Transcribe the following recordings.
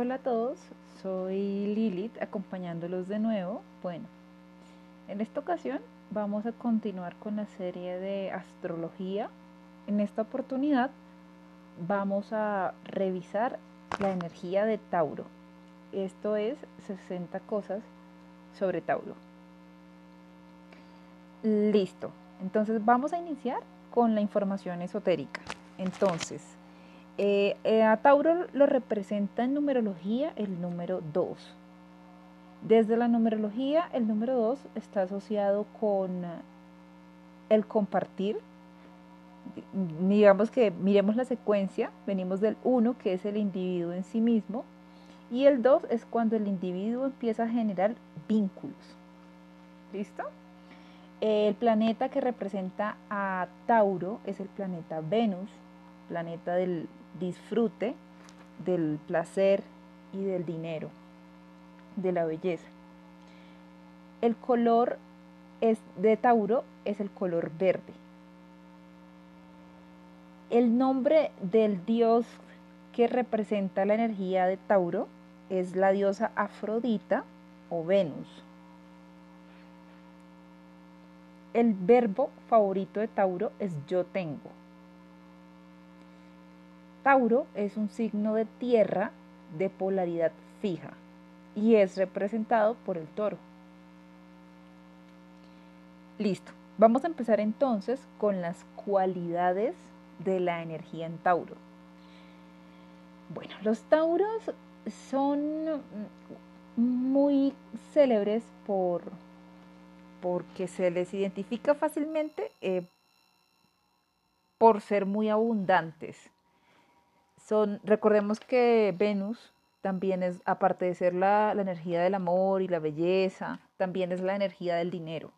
Hola a todos, soy Lilith acompañándolos de nuevo. Bueno, en esta ocasión vamos a continuar con la serie de astrología. En esta oportunidad vamos a revisar la energía de Tauro. Esto es 60 cosas sobre Tauro. Listo. Entonces vamos a iniciar con la información esotérica. Entonces, eh, eh, a Tauro lo representa en numerología el número 2. Desde la numerología, el número 2 está asociado con el compartir. Digamos que miremos la secuencia, venimos del 1, que es el individuo en sí mismo, y el 2 es cuando el individuo empieza a generar vínculos. ¿Listo? El planeta que representa a Tauro es el planeta Venus, planeta del disfrute, del placer y del dinero, de la belleza. El color es de Tauro es el color verde. El nombre del dios que representa la energía de Tauro es la diosa Afrodita o Venus. El verbo favorito de Tauro es yo tengo. Tauro es un signo de tierra de polaridad fija y es representado por el toro. Listo. Vamos a empezar entonces con las cualidades de la energía en Tauro. Bueno, los Tauros son muy célebres por porque se les identifica fácilmente eh, por ser muy abundantes. Son, recordemos que Venus también es, aparte de ser la, la energía del amor y la belleza, también es la energía del dinero.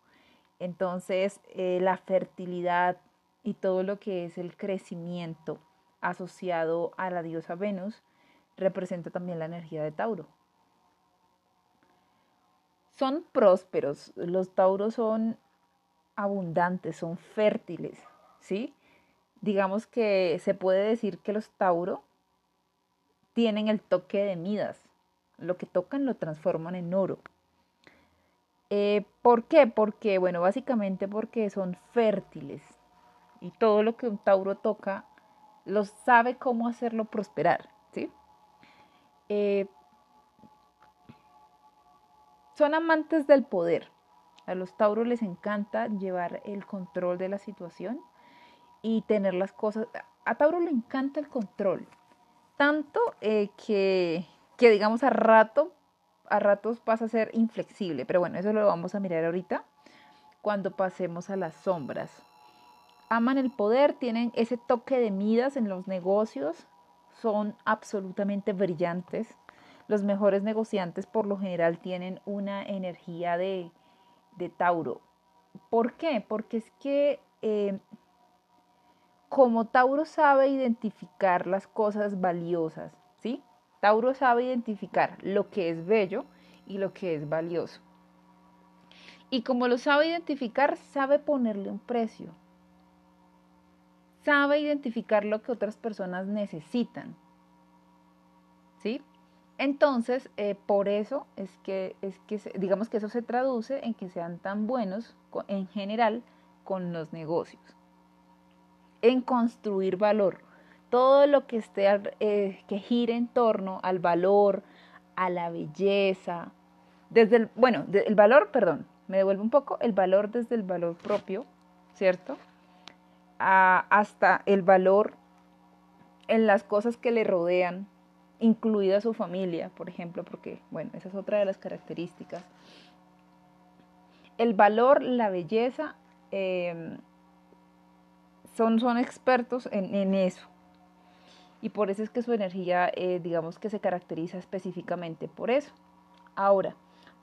Entonces, eh, la fertilidad y todo lo que es el crecimiento asociado a la diosa Venus representa también la energía de Tauro son prósperos, los tauros son abundantes, son fértiles, ¿sí? Digamos que se puede decir que los tauros tienen el toque de Midas, lo que tocan lo transforman en oro. Eh, ¿Por qué? Porque, bueno, básicamente porque son fértiles y todo lo que un tauro toca, lo sabe cómo hacerlo prosperar, ¿sí? Eh, son amantes del poder. A los tauros les encanta llevar el control de la situación y tener las cosas. A Tauro le encanta el control. Tanto eh, que, que, digamos, a rato, a ratos pasa a ser inflexible. Pero bueno, eso lo vamos a mirar ahorita cuando pasemos a las sombras. Aman el poder, tienen ese toque de midas en los negocios, son absolutamente brillantes, los mejores negociantes por lo general tienen una energía de, Tauro. ¿Por qué? Porque es que eh, como Tauro sabe identificar las cosas valiosas, ¿sí? Tauro sabe identificar lo que es bello y lo que es valioso. Y como lo sabe identificar, sabe ponerle un precio. Sabe identificar lo que otras personas necesitan. ¿Sí? Entonces, eh, por eso es que, es que, digamos que eso se traduce en que sean tan buenos en general con los negocios, en construir valor. Todo lo que esté, eh, que gire en torno al valor, a la belleza, desde el, bueno, el valor, perdón, me devuelvo un poco, el valor desde el valor propio, ¿cierto? hasta el valor en las cosas que le rodean, incluida su familia, por ejemplo, porque, bueno, esa es otra de las características. El valor, la belleza, em, son, son expertos en, eso. Y por eso es que su energía, eh, digamos que se caracteriza específicamente por eso. Ahora,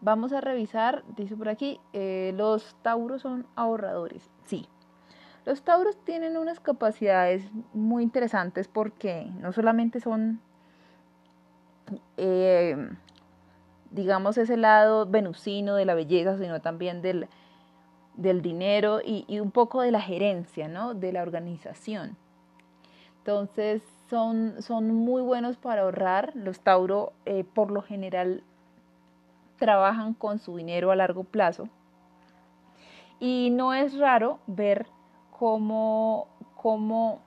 vamos a revisar, dice por aquí, eh, los tauros son ahorradores. Sí, los tauros tienen unas capacidades muy interesantes porque no solamente son eh, digamos, ese lado venusino de la belleza, sino también del, del dinero y, un poco de la gerencia, ¿no? De la organización. Entonces, son, son muy buenos para ahorrar. Los Tauro eh, por lo general trabajan con su dinero a largo plazo. Y no es raro ver cómo, cómo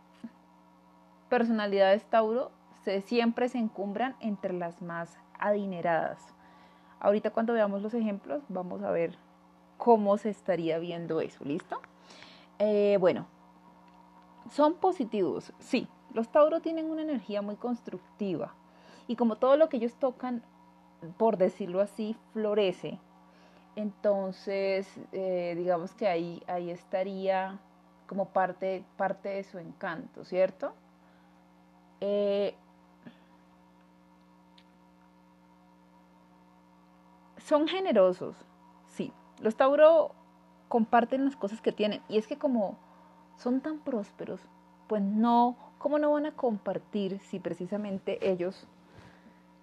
personalidades Tauro se, siempre se encumbran entre las más adineradas. Ahorita cuando veamos los ejemplos vamos a ver cómo se estaría viendo eso, ¿listo? Eh, bueno, son positivos, sí. Los Tauro tienen una energía muy constructiva y como todo lo que ellos tocan, por decirlo así, florece. Entonces, eh, digamos que ahí, ahí estaría como parte, parte de su encanto, ¿cierto? Eh, son generosos. Los Tauro comparten las cosas que tienen. Y es que como son tan prósperos, pues no, ¿cómo no van a compartir si precisamente ellos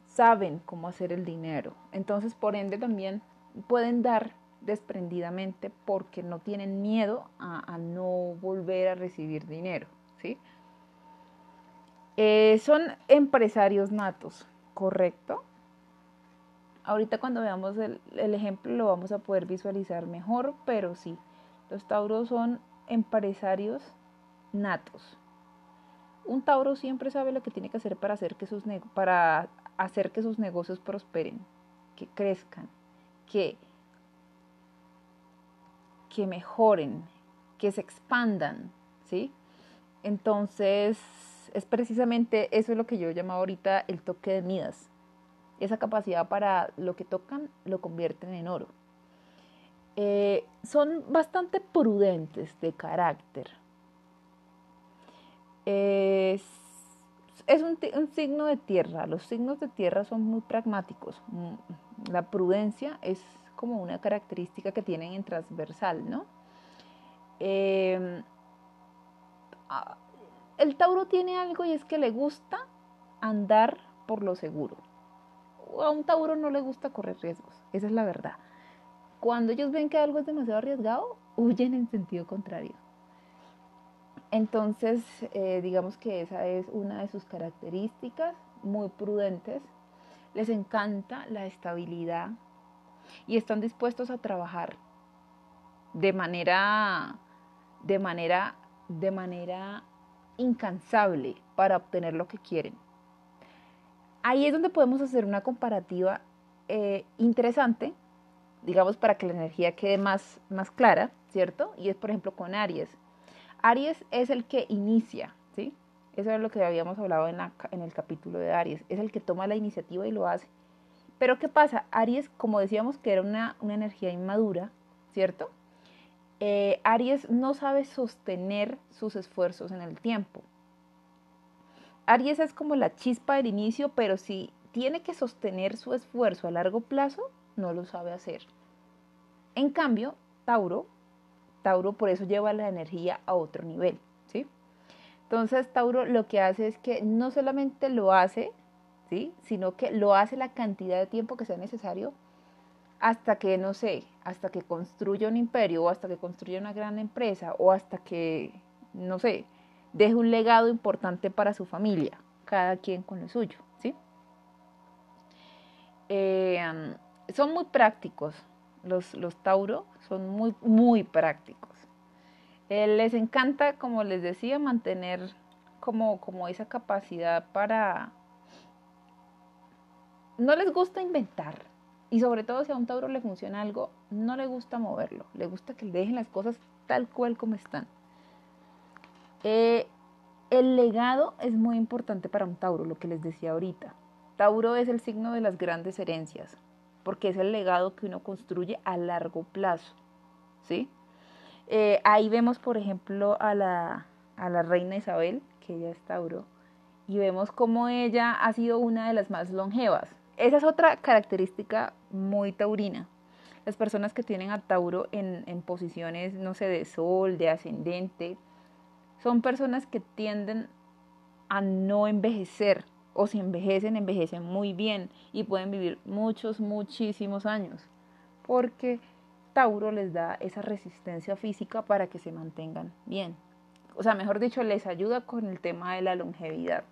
saben cómo hacer el dinero? Entonces, por ende, también pueden dar desprendidamente porque no tienen miedo a, no volver a recibir dinero, ¿sí? Eh, son empresarios natos, ¿correcto? Ahorita cuando veamos el, ejemplo lo vamos a poder visualizar mejor, pero sí, los tauros son empresarios natos. Un tauro siempre sabe lo que tiene que hacer para hacer que sus, para hacer que sus negocios prosperen, que crezcan, que, que mejoren, que se expandan, ¿sí? Entonces, es precisamente eso es lo que yo llamo ahorita el toque de Midas esa capacidad para lo que tocan lo convierten en oro. Eh, son bastante prudentes de carácter. Es, un, un, signo de tierra. Los signos de tierra son muy pragmáticos. Mm, la prudencia es como una característica que tienen en transversal, ¿no? Em, el Tauro tiene algo y es que le gusta andar por lo seguro a un Tauro no le gusta correr riesgos, esa es la verdad. Cuando ellos ven que algo es demasiado arriesgado, huyen en sentido contrario. Entonces, eh, digamos que esa es una de sus características, muy prudentes. Les encanta la estabilidad y están dispuestos a trabajar de manera, de manera, de manera incansable para obtener lo que quieren ahí es donde podemos hacer una comparativa eh, interesante, digamos, para que la energía quede más, más clara, ¿cierto? Y es, por ejemplo, con Aries. Aries es el que inicia, ¿sí? Eso es lo que habíamos hablado en, el capítulo de Aries. Es el que toma la iniciativa y lo hace. Pero ¿qué pasa? Aries, como decíamos que era una, energía inmadura, ¿cierto? Eh, Aries no sabe sostener sus esfuerzos en el tiempo. Aries es como la chispa del inicio, pero si tiene que sostener su esfuerzo a largo plazo, no lo sabe hacer. En cambio, Tauro, Tauro por eso lleva la energía a otro nivel, ¿sí? Entonces, Tauro lo que hace es que no solamente lo hace, ¿sí? Sino que lo hace la cantidad de tiempo que sea necesario hasta que, no sé, hasta que construya un imperio o hasta que construya una gran empresa o hasta que, no sé, deje un legado importante para su familia, cada quien con lo suyo, ¿sí? Eh, son muy prácticos, los, los Tauro son muy, muy prácticos. Eh, les encanta, como les decía, mantener como, como esa capacidad para... No les gusta inventar, y sobre todo si a un Tauro le funciona algo, no le gusta moverlo, le gusta que le dejen las cosas tal cual como están. Eh, el legado es muy importante para un Tauro, lo que les decía ahorita. Tauro es el signo de las grandes herencias, porque es el legado que uno construye a largo plazo. ¿sí? Eh, ahí vemos, por ejemplo, a la, a la reina Isabel, que ella es Tauro, y vemos cómo ella ha sido una de las más longevas. Esa es otra característica muy taurina. Las personas que tienen a Tauro en, en posiciones, no sé, de sol, de ascendente, son personas que tienden a no envejecer o si envejecen, envejecen muy bien y pueden vivir muchos, muchísimos años, porque Tauro les da esa resistencia física para que se mantengan bien. O sea, mejor dicho, les ayuda con el tema de la longevidad,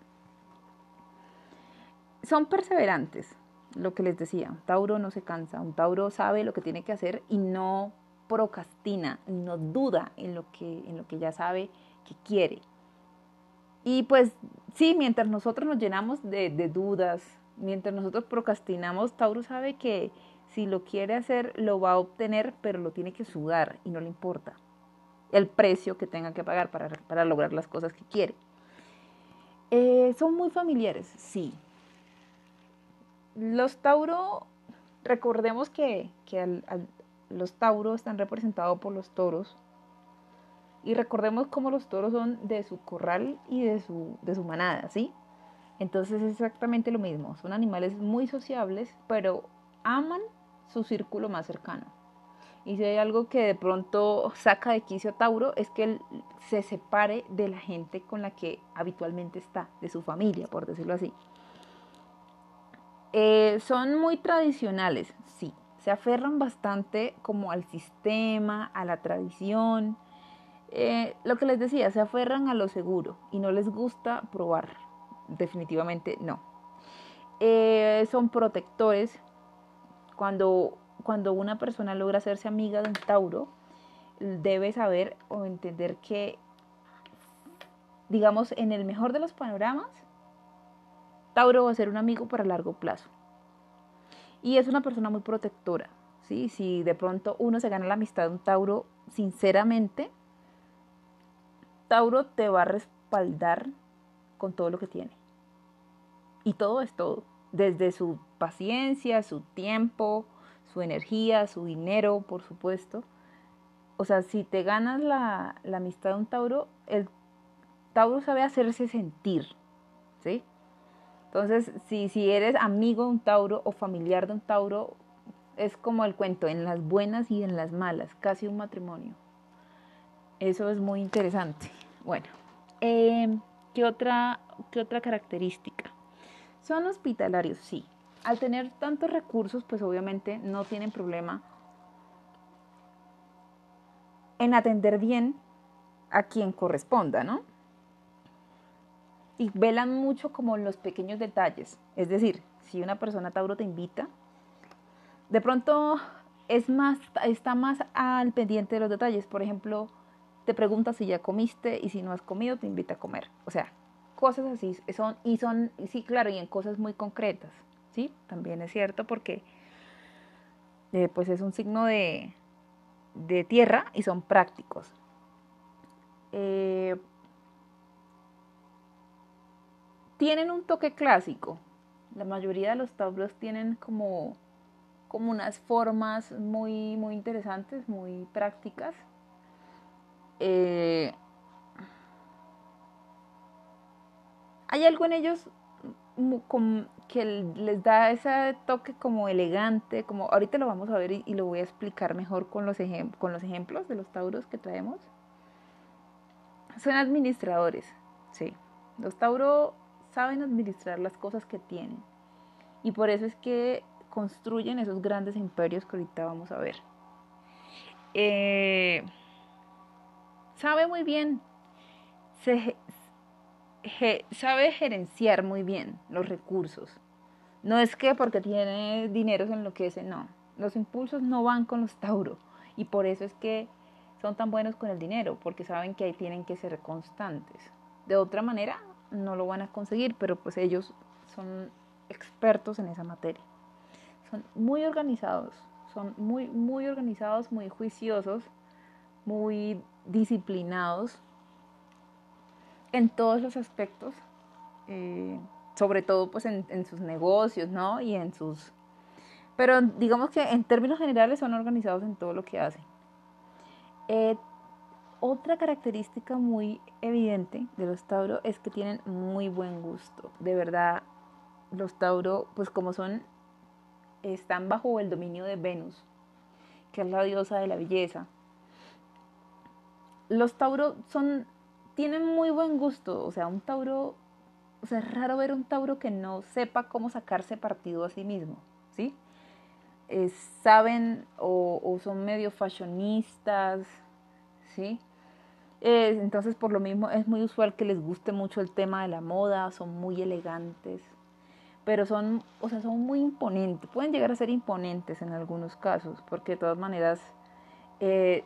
son perseverantes, lo que les decía, Tauro no se cansa, un Tauro sabe lo que tiene que hacer y no procrastina, no duda en lo que, en lo que ya sabe que quiere. Y pues sí, mientras nosotros nos llenamos de, dudas, mientras nosotros procrastinamos, Tauro sabe que si lo quiere hacer, lo va a obtener, pero lo tiene que sudar y no le importa el precio que tenga que pagar para, para lograr las cosas que quiere. Eh, son muy familiares, sí. Los Tauro, recordemos que, que los Tauros están representados por los toros. Y recordemos cómo los toros son de su corral y de su, de su manada, ¿sí? Entonces es exactamente lo mismo. Son animales muy sociables, pero aman su círculo más cercano. Y si hay algo que de pronto saca de quicio a Tauro es que él se separe de la gente con la que habitualmente está, de su familia, por decirlo así. Eh, son muy tradicionales, sí. Se aferran bastante como al sistema, a la tradición. Eh, lo que les decía, se aferran a lo seguro y no les gusta probar. Definitivamente no. Eh, son protectores. Cuando cuando una persona logra hacerse amiga de un Tauro, debe saber o entender que, digamos, en el mejor de los panoramas, Tauro va a ser un amigo para largo plazo. Y es una persona muy protectora. ¿sí? Si de pronto uno se gana la amistad de un Tauro, sinceramente, Tauro te va a respaldar con todo lo que tiene. Y todo es todo. Desde su paciencia, su tiempo, su energía, su dinero, por supuesto. O sea, si te ganas la, amistad de un Tauro, el Tauro sabe hacerse sentir, ¿sí? Entonces, si, si eres amigo de un Tauro o familiar de un Tauro, es como el cuento, en las buenas y en las malas, casi un matrimonio. Eso es muy interesante. Bueno, em, ¿qué, otra, ¿qué otra característica? Son hospitalarios, sí al tener tantos recursos, pues obviamente no tienen problema en atender bien a quien corresponda, ¿no? Y velan mucho como los pequeños detalles. Es decir, si una persona Tauro te invita, de pronto es más, está más al pendiente de los detalles. Por ejemplo, te pregunta si ya comiste y si no has comido, te invita a comer. O sea, cosas así son, y son, sí, claro, y en cosas muy concretas. ¿sí? También es cierto porque eh, pues es un signo de, tierra y son prácticos. Eh, tienen un toque clásico. La mayoría de los tablos tienen como, como unas formas muy, muy interesantes, muy prácticas. Eh, hay algo en ellos que les da ese toque como elegante, como ahorita lo vamos a ver y, lo voy a explicar mejor con los, con los ejemplos de los tauros que traemos. Son administradores, sí. Los tauros saben administrar las cosas que tienen y por eso es que construyen esos grandes imperios que ahorita vamos a ver. Eh, sabe muy bien, se, sabe gerenciar muy bien los recursos. No es que porque tiene dinero se enloquece, no. Los impulsos no van con los Tauro y por eso es que son tan buenos con el dinero, porque saben que ahí tienen que ser constantes. De otra manera no lo van a conseguir, pero pues ellos son expertos en esa materia. Son muy organizados, son muy, muy organizados, muy juiciosos, muy disciplinados en todos los aspectos, eh, sobre todo pues en, sus negocios, ¿no? Y en sus... Pero digamos que en términos generales son organizados en todo lo que hacen. Eh, otra característica muy evidente de los Tauro es que tienen muy buen gusto. De verdad, los Tauro, pues como son, están bajo el dominio de Venus, que es la diosa de la belleza. Los Tauro son tienen muy buen gusto, o sea, un Tauro, o sea, es raro ver un Tauro que no sepa cómo sacarse partido a sí mismo, ¿sí? Eh, saben o, son medio fashionistas, ¿sí? Eh, entonces, por lo mismo, es muy usual que les guste mucho el tema de la moda, son muy elegantes, pero son, o sea, son muy imponentes, pueden llegar a ser imponentes en algunos casos, porque de todas maneras, eh,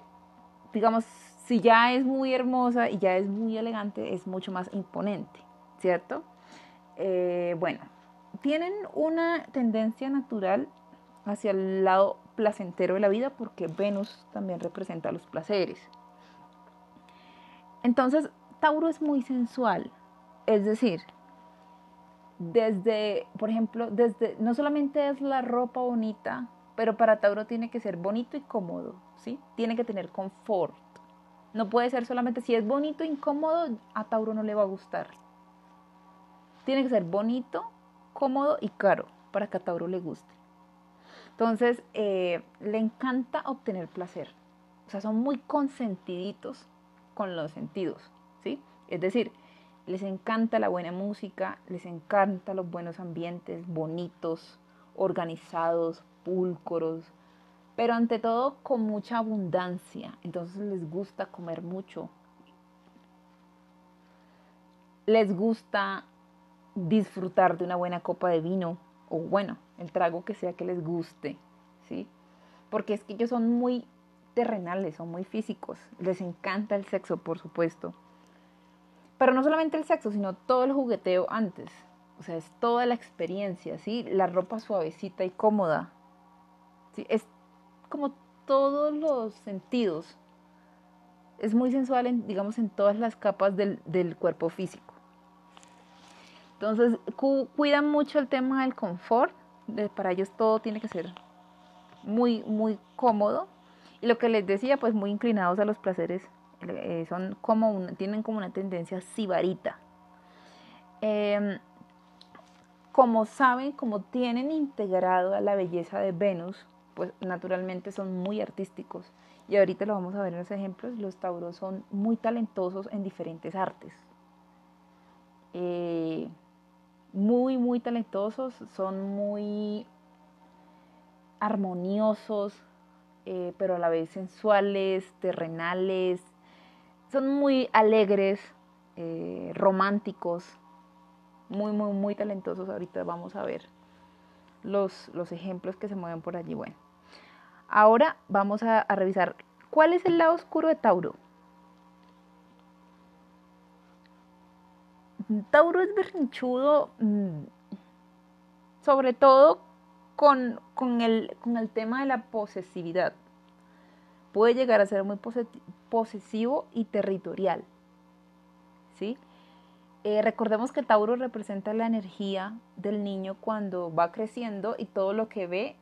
digamos, si ya es muy hermosa y ya es muy elegante, es mucho más imponente, ¿cierto? Eh, bueno, tienen una tendencia natural hacia el lado placentero de la vida porque Venus también representa los placeres. Entonces, Tauro es muy sensual, es decir, desde, por ejemplo, desde, no solamente es la ropa bonita, pero para Tauro tiene que ser bonito y cómodo, ¿sí? Tiene que tener confort. No puede ser solamente, si es bonito incómodo, a Tauro no le va a gustar. Tiene que ser bonito, cómodo y caro para que a Tauro le guste. Entonces, eh, le encanta obtener placer. O sea, son muy consentiditos con los sentidos, ¿sí? Es decir, les encanta la buena música, les encanta los buenos ambientes, bonitos, organizados, pulcros, pero ante todo con mucha abundancia. Entonces les gusta comer mucho. Les gusta disfrutar de una buena copa de vino o bueno, el trago que sea que les guste, ¿sí? Porque es que ellos son muy terrenales, son muy físicos. Les encanta el sexo, por supuesto. Pero no solamente el sexo, sino todo el jugueteo antes. O sea, es toda la experiencia, ¿sí? La ropa suavecita y cómoda. ¿sí? Es como todos los sentidos. Es muy sensual, en, digamos, en todas las capas del, del cuerpo físico. Entonces, cu cuidan mucho el tema del confort. Para ellos todo tiene que ser muy, muy cómodo. Y lo que les decía, pues muy inclinados a los placeres eh, son como tienen como una tendencia sibarita. Em, como saben, como tienen integrado a la belleza de Venus, pues naturalmente son muy artísticos. Y ahorita lo vamos a ver en los ejemplos, los tauros son muy talentosos en diferentes artes. Eh, muy, muy talentosos, son muy armoniosos, eh, pero a la vez sensuales, terrenales, son muy alegres, eh, románticos, muy, muy, muy talentosos. Ahorita vamos a ver los, los ejemplos que se mueven por allí. Bueno, ahora vamos a, revisar cuál es el lado oscuro de Tauro. Tauro es berrinchudo, mm, sobre todo con, con, el, con el tema de la posesividad puede llegar a ser muy posesivo y territorial. ¿sí? Eh, recordemos que Tauro representa la energía del niño cuando va creciendo y todo lo que ve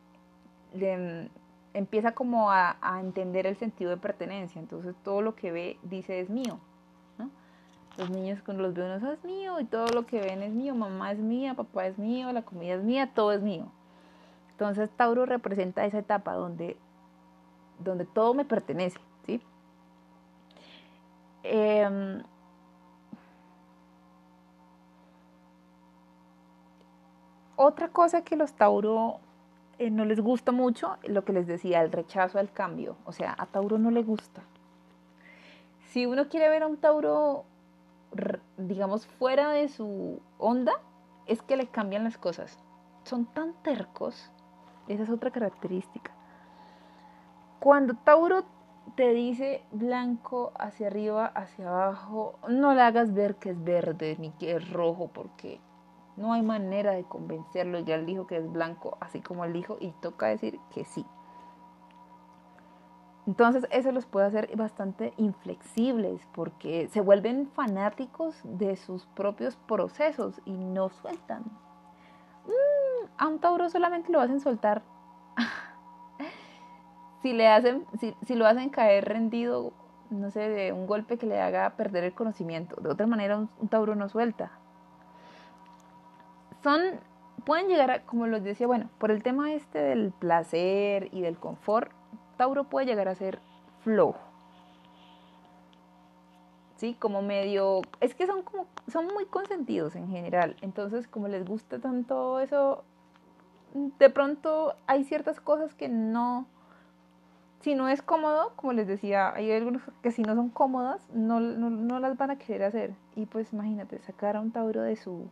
empieza como a, entender el sentido de pertenencia. Entonces todo lo que ve dice es mío. Los niños cuando los ven es mío y todo lo que ven es mío. Mamá es mía, papá es mío, la comida es mía, todo es mío. Entonces Tauro representa esa etapa donde donde todo me pertenece, ¿sí? Em, otra cosa que los Tauro eh, no les gusta mucho, lo que les decía, el rechazo al cambio. O sea, a Tauro no le gusta. Si uno quiere ver a un Tauro, digamos, fuera de su onda, es que le cambian las cosas. Son tan tercos. Esa es otra característica. Cuando Tauro te dice blanco hacia arriba, hacia abajo, no le hagas ver que es verde ni que es rojo, porque no hay manera de convencerlo. Ya él dijo que es blanco, así como él dijo, y toca decir que sí. Entonces eso los puede hacer bastante inflexibles porque se vuelven fanáticos de sus propios procesos y no sueltan. Mm, a un Tauro solamente lo hacen soltar si le hacen, si, si lo hacen caer rendido, no sé, de un golpe que le haga perder el conocimiento. De otra manera, un, Tauro no suelta. Son, pueden llegar a, como les decía, bueno, por el tema este del placer y del confort, Tauro puede llegar a ser flojo. ¿sí? Como medio, es que son como, son muy consentidos en general, entonces como les gusta tanto eso, de pronto hay ciertas cosas que no, si no es cómodo, como les decía, hay algunos que si no son cómodas, no, no, las van a querer hacer. Y pues imagínate, sacar a un Tauro de su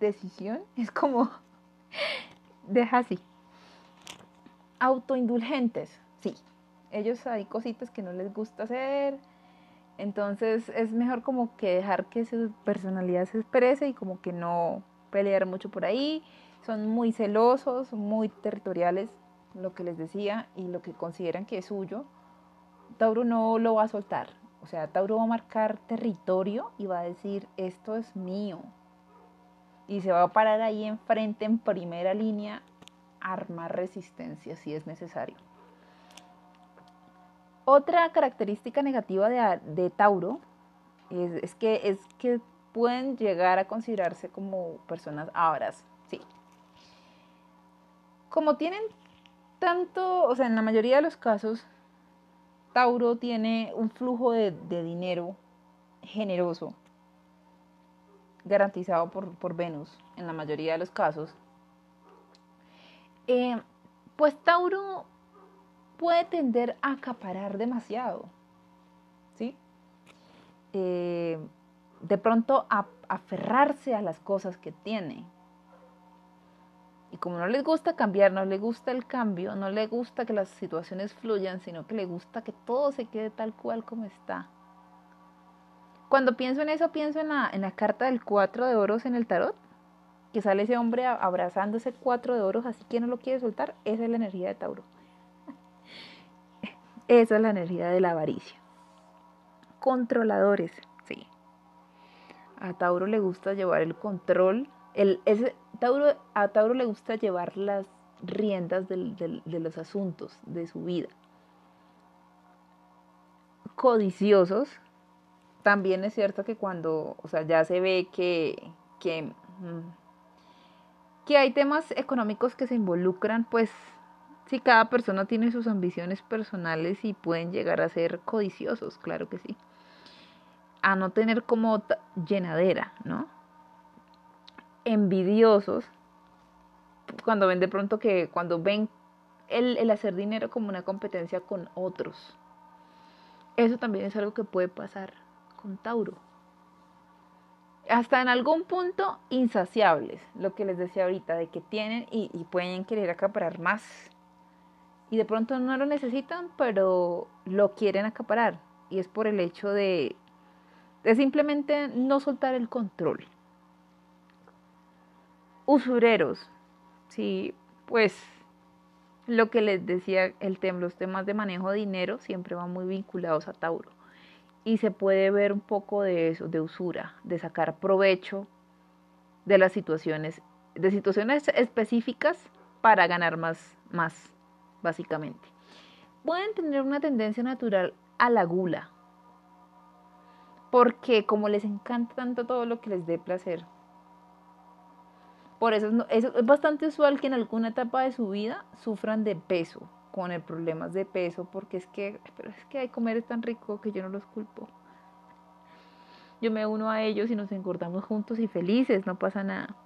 decisión es como, Deja así. Autoindulgentes, sí. Ellos hay cositas que no les gusta hacer. Entonces es mejor como que dejar que su personalidad se exprese y como que no pelear mucho por ahí. Son muy celosos, muy territoriales, lo que les decía, y lo que consideran que es suyo. Tauro no lo va a soltar. O sea, Tauro va a marcar territorio y va a decir, esto es mío. Y se va a parar ahí enfrente, en primera línea, armar resistencia si es necesario. Otra característica negativa de, Tauro es, que, es que pueden llegar a considerarse como personas abras, sí. Como tienen tanto, o sea, en la mayoría de los casos, Tauro tiene un flujo de, dinero generoso, garantizado por, Venus en la mayoría de los casos. Eh, pues Tauro puede tender a acaparar demasiado, ¿sí? Eh, de pronto a aferrarse a las cosas que tiene. Y como no les gusta cambiar, no le gusta el cambio, no le gusta que las situaciones fluyan, sino que le gusta que todo se quede tal cual como está. Cuando pienso en eso, pienso en la, en la carta del cuatro de oros en el tarot, que sale ese hombre abrazando ese cuatro de oros, así que no lo quiere soltar. Esa es la energía de Tauro. Esa es la energía de la avaricia. Controladores, sí. A Tauro le gusta llevar el control el, Tauro, a Tauro le gusta llevar las riendas de los asuntos de su vida. Codiciosos, también es cierto que cuando, o sea, ya se ve que, que, mm, que hay temas económicos que se involucran, pues si cada persona tiene sus ambiciones personales y pueden llegar a ser codiciosos, claro que sí. A no tener como llenadera, ¿no? envidiosos cuando ven de pronto que cuando ven el, hacer dinero como una competencia con otros. Eso también es algo que puede pasar Tauro. Hasta en algún punto insaciables, lo que les decía ahorita, de que tienen y, pueden querer acaparar más. Y de pronto no lo necesitan, pero lo quieren acaparar. Y es por el hecho de, de simplemente no soltar el control usureros. Sí, pues lo que les decía, el tema, los temas de manejo de dinero siempre van muy vinculados a Tauro. Y se puede ver un poco de eso, de usura, de sacar provecho de las situaciones, de situaciones específicas para ganar más, más, básicamente. Pueden tener una tendencia natural a la gula, porque como les encanta tanto todo lo que les dé placer, por eso es, bastante usual que en alguna etapa de su vida sufran de peso, con el problemas de peso, porque es que, pero es que hay comer es tan rico que yo no los culpo. Yo me uno a ellos y nos engordamos juntos y felices, no pasa nada.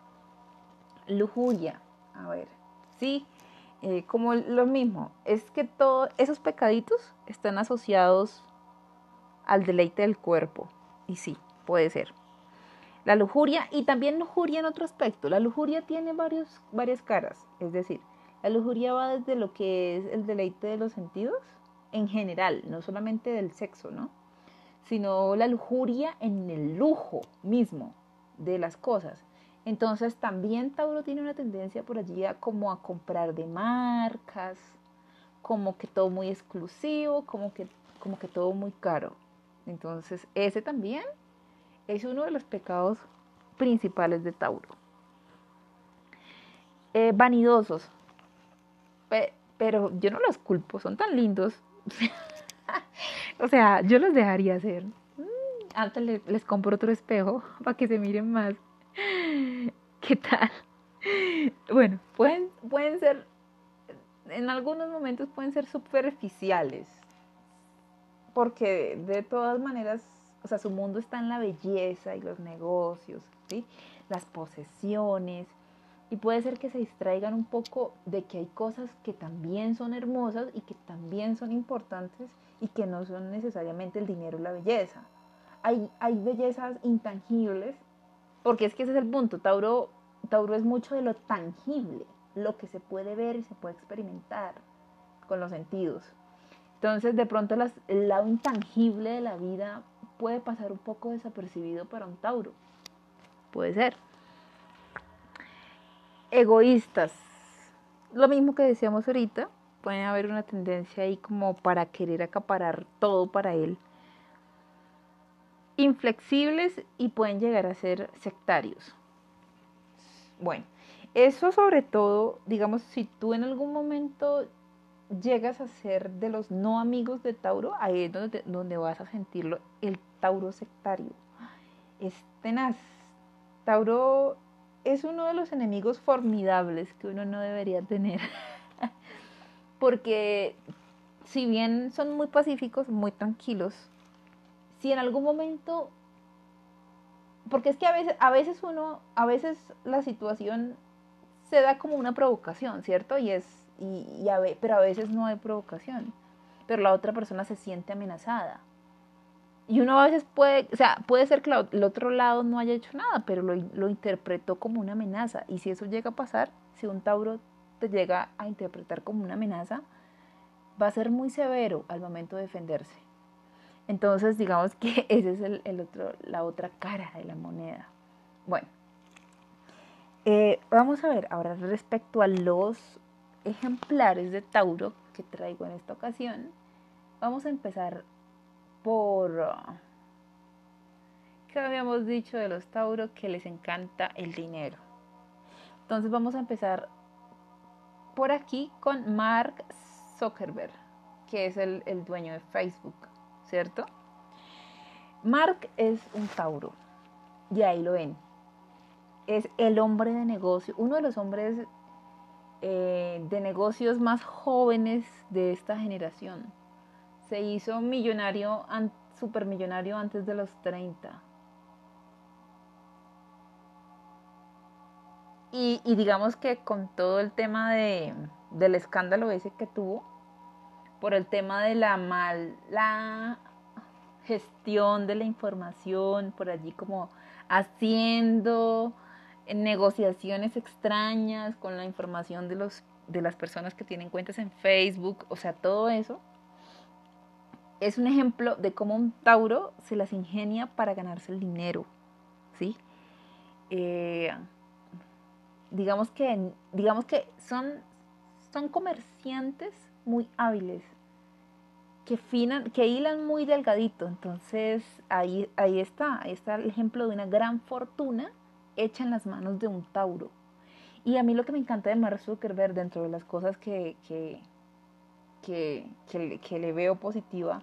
Lujuria, a ver, sí, eh, como lo mismo, es que todos esos pecaditos están asociados al deleite del cuerpo, y sí, puede ser. La lujuria, y también lujuria en otro aspecto, la lujuria tiene varios, varias caras, es decir, la lujuria va desde lo que es el deleite de los sentidos, en general, no solamente del sexo, ¿no? Sino la lujuria en el lujo mismo de las cosas. Entonces también Tauro tiene una tendencia por allí a como a comprar de marcas, como que todo muy exclusivo, como que, como que todo muy caro. Entonces ese también es uno de los pecados principales de Tauro. Eh, vanidosos. Pero yo no los culpo, son tan lindos. o sea, yo los dejaría hacer. Mm, antes les, les compro otro espejo para que se miren más. ¿Qué tal? Bueno, pueden, pueden ser, en algunos momentos pueden ser superficiales, porque de todas maneras o sea, su mundo está en la belleza y los negocios, ¿sí? las posesiones, y puede ser que se distraigan un poco de que hay cosas que también son hermosas y que también son importantes y que no son necesariamente el dinero y la belleza. Hay, hay bellezas intangibles, porque es que ese es el punto. Tauro Tauro es mucho de lo tangible, lo que se puede ver y se puede experimentar con los sentidos. Entonces, de pronto el lado intangible de la vida puede pasar un poco desapercibido para un Tauro. Puede ser. Egoístas. Lo mismo que decíamos ahorita, puede haber una tendencia ahí como para querer acaparar todo para él. Inflexibles y pueden llegar a ser sectarios. Bueno, eso sobre todo, digamos, si tú en algún momento llegas a ser de los no amigos de Tauro, ahí es donde, donde vas a sentirlo, el Tauro sectario. Es tenaz. Tauro es uno de los enemigos formidables que uno no debería tener. Porque si bien son muy pacíficos, muy tranquilos, si en algún momento porque es que a veces, a veces uno, a veces la situación se da como una provocación, ¿cierto? Y es, y, a pero a veces no hay provocación, pero la otra persona se siente amenazada. Y uno a veces puede, o sea, puede ser que el otro lado no haya hecho nada, pero lo, lo interpretó como una amenaza. Y si eso llega a pasar, si un Tauro te llega a interpretar como una amenaza, va a ser muy severo al momento de defenderse. Entonces, digamos que esa es el, otro, la otra cara de la moneda. Bueno, eh, vamos a ver ahora respecto a los ejemplares de Tauro que traigo en esta ocasión. Vamos a empezar por... ¿Qué habíamos dicho de los Tauro? Que les encanta el dinero. Entonces vamos a empezar por aquí con Mark Zuckerberg, que es el dueño de Facebook. ¿cierto? Mark es un Tauro, y ahí lo ven. Es el hombre de negocio, uno de los hombres eh, de negocios más jóvenes de esta generación. Se hizo millonario, supermillonario antes de los 30. Y, digamos que con todo el tema de, del escándalo ese que tuvo, por el tema de la mala gestión de la información, por allí como haciendo negociaciones extrañas con la información de los de las personas que tienen cuentas en Facebook, o sea, todo eso es un ejemplo de cómo un Tauro se las ingenia para ganarse el dinero, ¿sí? Eh, digamos que digamos que son son comerciantes muy hábiles, que, finan, que hilan muy delgadito. Entonces ahí, ahí está, ahí está el ejemplo de una gran fortuna hecha en las manos de un Tauro. Y a mí lo que me encanta de Mark dentro de las cosas que, que, que, le veo positiva,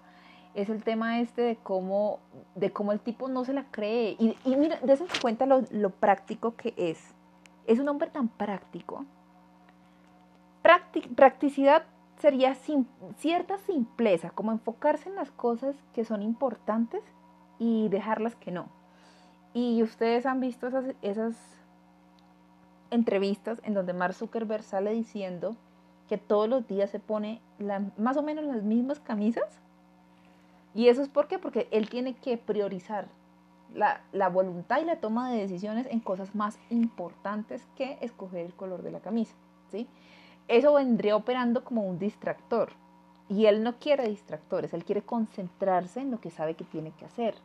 es el tema este de cómo, de cómo el tipo no se la cree. Y, mira, dése cuenta lo, lo, práctico que es. Es un hombre tan práctico. practicidad sería cierta simpleza, como enfocarse en las cosas que son importantes y dejarlas que no. Y ustedes han visto esas, esas entrevistas en donde Mark Zuckerberg sale diciendo que todos los días se pone más o menos las mismas camisas. Y eso es por? Porque él tiene que priorizar la, la, voluntad y la toma de decisiones en cosas más importantes que escoger el color de la camisa. ¿sí? eso vendría operando como un distractor. Y él no quiere distractores, él quiere concentrarse en lo que sabe que tiene que hacer.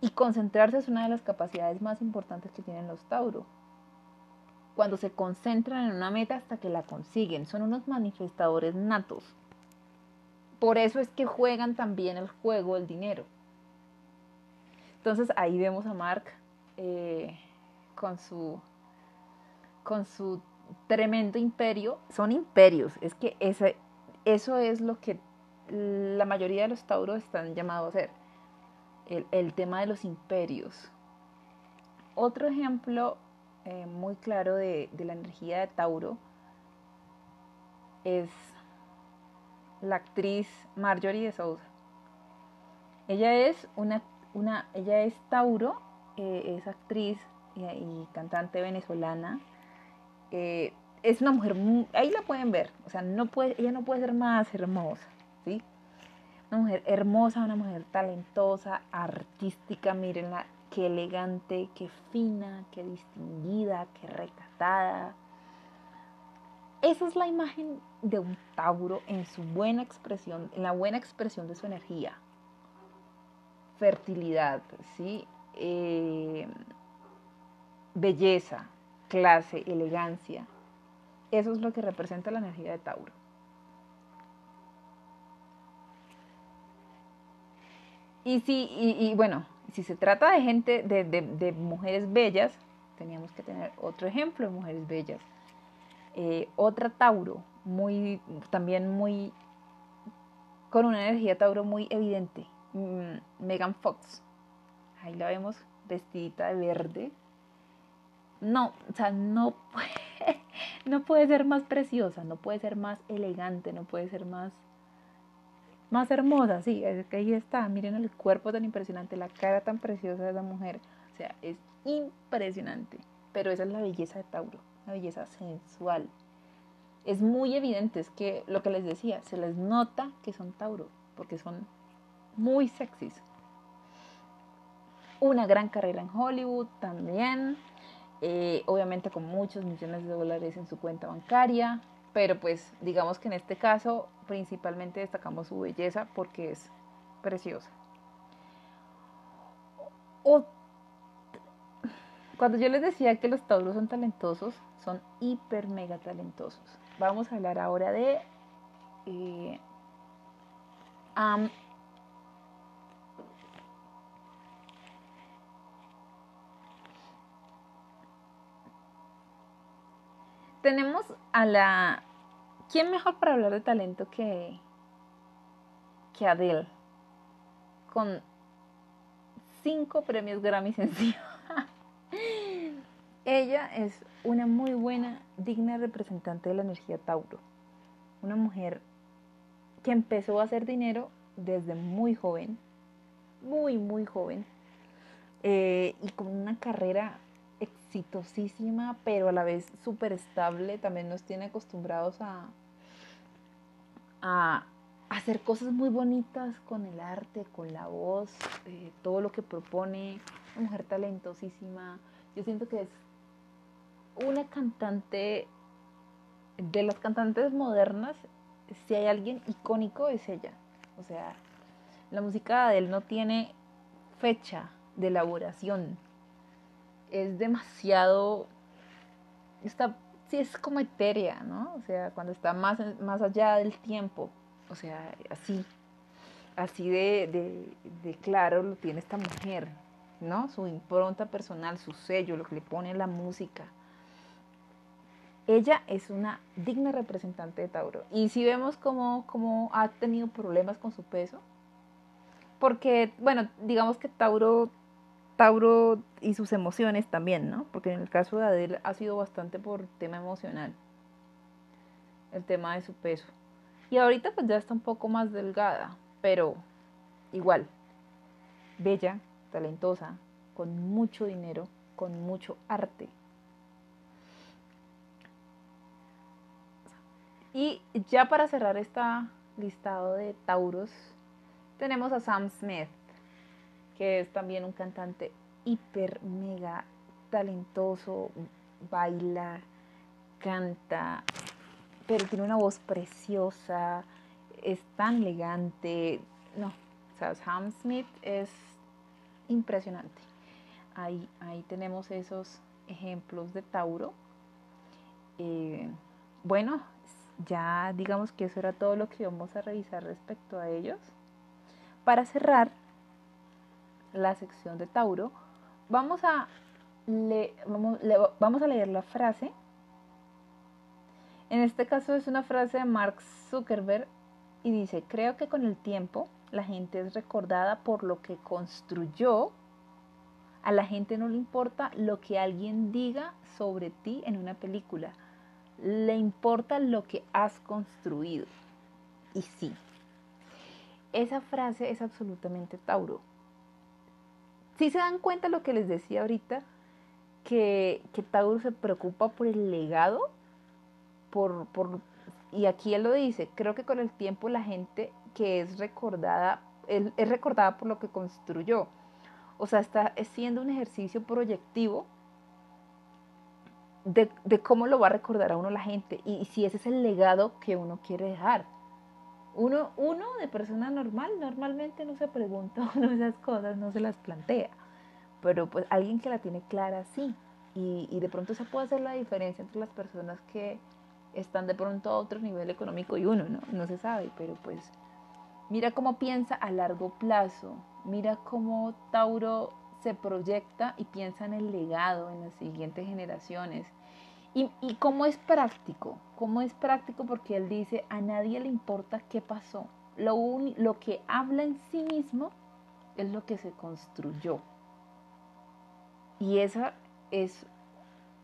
Y concentrarse es una de las capacidades más importantes que tienen los Tauro. Cuando se concentran en una meta hasta que la consiguen, son unos manifestadores natos. Por eso es que juegan también el juego del dinero. Entonces ahí vemos a Mark eh, con su con su tremendo imperio, son imperios, es que ese, eso es lo que la mayoría de los tauros están llamados a hacer, el, tema de los imperios. Otro ejemplo eh, muy claro de, la energía de Tauro es la actriz Marjorie de Souza. Ella es una, una ella es Tauro, eh, es actriz y cantante venezolana eh, es una mujer, ahí la pueden ver, o sea, no puede, ella no puede ser más hermosa, ¿sí? Una mujer hermosa, una mujer talentosa, artística, mírenla, qué elegante, qué fina, qué distinguida, qué recatada. Esa es la imagen de un Tauro en su buena expresión, en la buena expresión de su energía. Fertilidad, ¿sí? Eh, belleza, clase, elegancia. Eso es lo que representa la energía de Tauro. Y si, y, bueno, si se trata de gente, de, de, mujeres bellas, teníamos que tener otro ejemplo de mujeres bellas. Eh, otra Tauro, muy, también muy, con una energía Tauro muy evidente, mm, Megan Fox. Ahí la vemos vestidita de verde. No, o sea, no puede, no puede ser más preciosa, no puede ser más elegante, no puede ser más más hermosa, sí, es que ahí está, miren el cuerpo tan impresionante, la cara tan preciosa de esa mujer, o sea, es impresionante, pero esa es la belleza de Tauro, la belleza sensual. Es muy evidente, es que lo que les decía, se les nota que son Tauro, porque son muy sexys. Una gran carrera en Hollywood también, eh, obviamente con muchos millones de dólares en su cuenta bancaria, pero pues digamos que en este caso principalmente destacamos su belleza porque es preciosa. cuando yo les decía que los tauros son talentosos, son hiper mega talentosos. Vamos a hablar ahora de eh, tenemos a la... ¿Quién mejor para hablar de talento que, que Adele? Con cinco premios Grammy sencillo. Ella es una muy buena, digna representante de la energía Tauro. Una mujer que empezó a hacer dinero desde muy joven, muy, muy joven, eh, y con una carrera exitosísima, pero a la vez súper estable. También nos tiene acostumbrados a, a hacer cosas muy bonitas con el arte, con la voz, eh, todo lo que propone. Una mujer talentosísima. Yo siento que es una cantante, de las cantantes modernas, si hay alguien icónico es ella. O sea, la música de él no tiene fecha de elaboración es demasiado, está, sí es como etérea, ¿no? O sea, cuando está más, más allá del tiempo, o sea, así, así de, de, claro lo tiene esta mujer, ¿no? Su impronta personal, su sello, lo que le pone la música. Ella es una digna representante de Tauro. Y si vemos cómo, cómo ha tenido problemas con su peso, porque, bueno, digamos que Tauro Tauro y sus emociones también, ¿no? Porque en el caso de Adele ha sido bastante por tema emocional, el tema de su peso. Y ahorita pues ya está un poco más delgada, pero igual, bella, talentosa, con mucho dinero, con mucho arte. Y ya para cerrar este listado de Tauros, tenemos a Sam Smith que es también un cantante hiper, mega talentoso, baila, canta, pero tiene una voz preciosa, es tan elegante. No, o sea, Sam Smith es impresionante. Ahí, ahí tenemos esos ejemplos de Tauro. Eh, bueno, ya digamos que eso era todo lo que íbamos a revisar respecto a ellos. Para cerrar, la sección de Tauro, vamos a, vamos, a leer la frase. En este caso es una frase de Mark Zuckerberg y dice, creo que con el tiempo la gente es recordada por lo que construyó. A la gente no le importa lo que alguien diga sobre ti en una película. Le importa lo que has construido. Y sí, esa frase es absolutamente Tauro si se dan cuenta lo que les decía ahorita, que, que Tauro se preocupa por el legado, por, por, y aquí él lo dice, creo que con el tiempo la gente que es recordada, es recordada por lo que construyó. O sea, está siendo un ejercicio proyectivo de, cómo lo va a recordar a uno la gente y, si ese es el legado que uno quiere dejar. Uno, uno de persona normal normalmente no se pregunta uno esas cosas, no se las plantea. Pero pues alguien que la tiene clara sí. Y, y de pronto se puede hacer la diferencia entre las personas que están de pronto a otro nivel económico y uno, ¿no? No se sabe, pero pues mira cómo piensa a largo plazo, mira cómo Tauro se proyecta y piensa en el legado, en las siguientes generaciones. Y, cómo es práctico, cómo es práctico porque él dice, a nadie le importa qué pasó. Lo, lo que habla en sí mismo es lo que se construyó. Y esa es,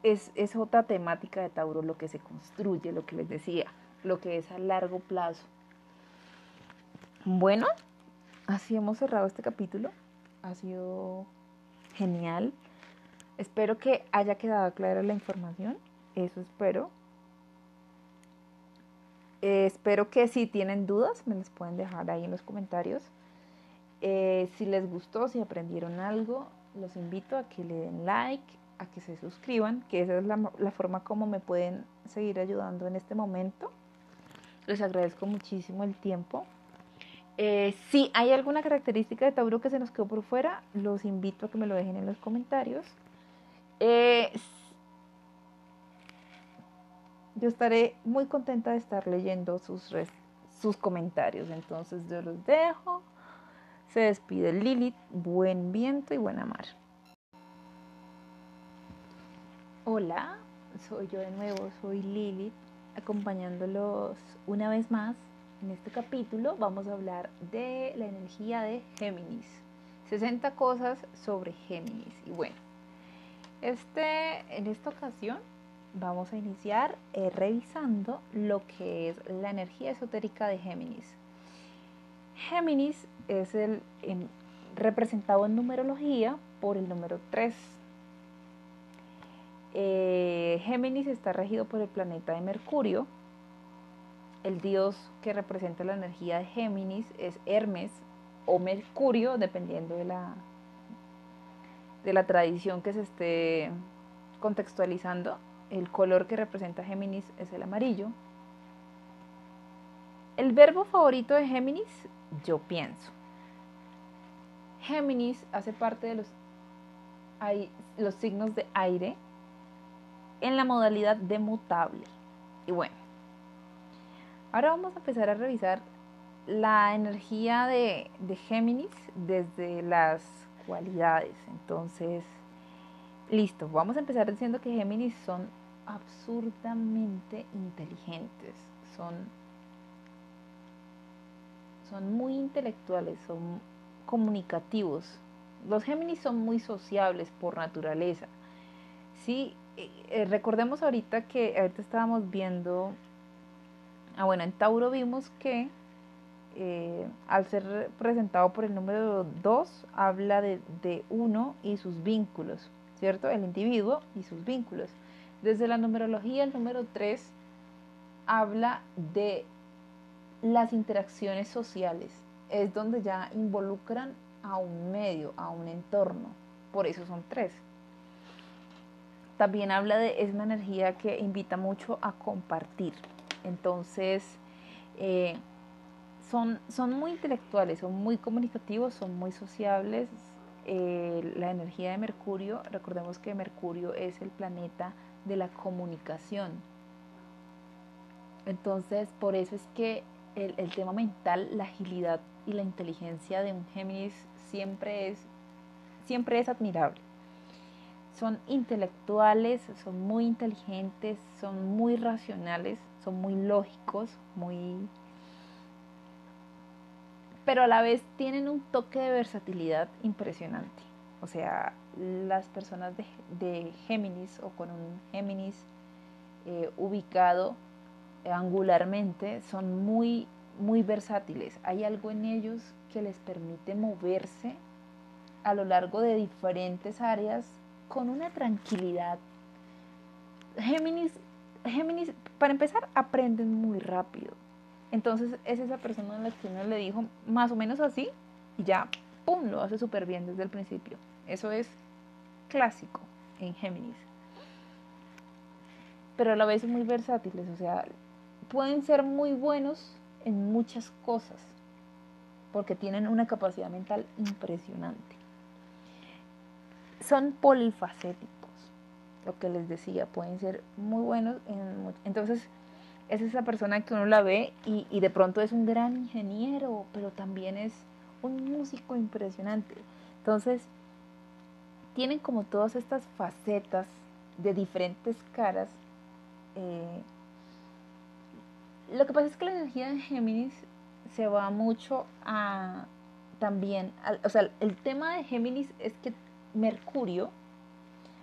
es, es otra temática de Tauro, lo que se construye, lo que les decía, lo que es a largo plazo. Bueno, así hemos cerrado este capítulo. Ha sido genial. Espero que haya quedado clara la información. Eso espero. Eh, espero que si tienen dudas me las pueden dejar ahí en los comentarios. Eh, si les gustó, si aprendieron algo, los invito a que le den like, a que se suscriban, que esa es la, la forma como me pueden seguir ayudando en este momento. Les agradezco muchísimo el tiempo. Eh, si hay alguna característica de Tauro que se nos quedó por fuera, los invito a que me lo dejen en los comentarios. Eh, yo estaré muy contenta de estar leyendo sus, sus comentarios. Entonces yo los dejo. Se despide Lilith. Buen viento y buena mar. Hola, soy yo de nuevo, soy Lilith, acompañándolos una vez más en este capítulo vamos a hablar de la energía de Géminis. 60 cosas sobre Géminis. Y bueno, este, en esta ocasión vamos a iniciar eh, revisando lo que es la energía esotérica de Géminis. Géminis es el representado en numerología por el número 3. Eh, Géminis está regido por el planeta de Mercurio, el dios que representa la energía de Géminis es Hermes o Mercurio, dependiendo de la, de la tradición que se esté contextualizando. El color que representa Géminis es el amarillo. El verbo favorito de Géminis, yo pienso. Géminis hace parte de los, hay, los signos de aire en la modalidad de mutable. Y bueno, Ahora vamos a empezar a revisar la energía de, Géminis desde las cualidades. Entonces, listo, vamos a empezar diciendo que Géminis son absurdamente inteligentes, son, son muy intelectuales, son comunicativos. Los Géminis son muy sociables por naturaleza. Sí, eh, eh, recordemos ahorita que ahorita estábamos viendo Ah, bueno, en Tauro vimos que eh, al ser presentado por el número 2, habla de, de uno y sus vínculos, ¿cierto? El individuo y sus vínculos. Desde la numerología, el número 3 habla de las interacciones sociales. Es donde ya involucran a un medio, a un entorno. Por eso son tres. También habla de, es una energía que invita mucho a compartir. Entonces, eh, son, son muy intelectuales, son muy comunicativos, son muy sociables. Eh, la energía de Mercurio, recordemos que Mercurio es el planeta de la comunicación. Entonces, por eso es que el, el tema mental, la agilidad y la inteligencia de un Géminis siempre es, siempre es admirable son intelectuales, son muy inteligentes, son muy racionales, son muy lógicos, muy... Pero a la vez tienen un toque de versatilidad impresionante. O sea, las personas de, Géminis o con un Géminis eh, ubicado angularmente son muy, muy versátiles. Hay algo en ellos que les permite moverse a lo largo de diferentes áreas con una tranquilidad. Géminis, Géminis, para empezar, aprenden muy rápido. Entonces es esa persona a la que uno le dijo más o menos así y ya ¡pum!, lo hace súper bien desde el principio. Eso es clásico en Géminis. Pero a la vez muy versátiles, o sea, pueden ser muy buenos en muchas cosas, porque tienen una capacidad mental impresionante. Son polifacéticos, lo que les decía, pueden ser muy buenos en Entonces, es esa persona que uno la ve y, de pronto es un gran ingeniero, pero también es un músico impresionante. Entonces, tienen como todas estas facetas de diferentes caras. Eh, lo que pasa es que la energía de Géminis se va mucho a también, o sea, el tema de Géminis es que Mercurio,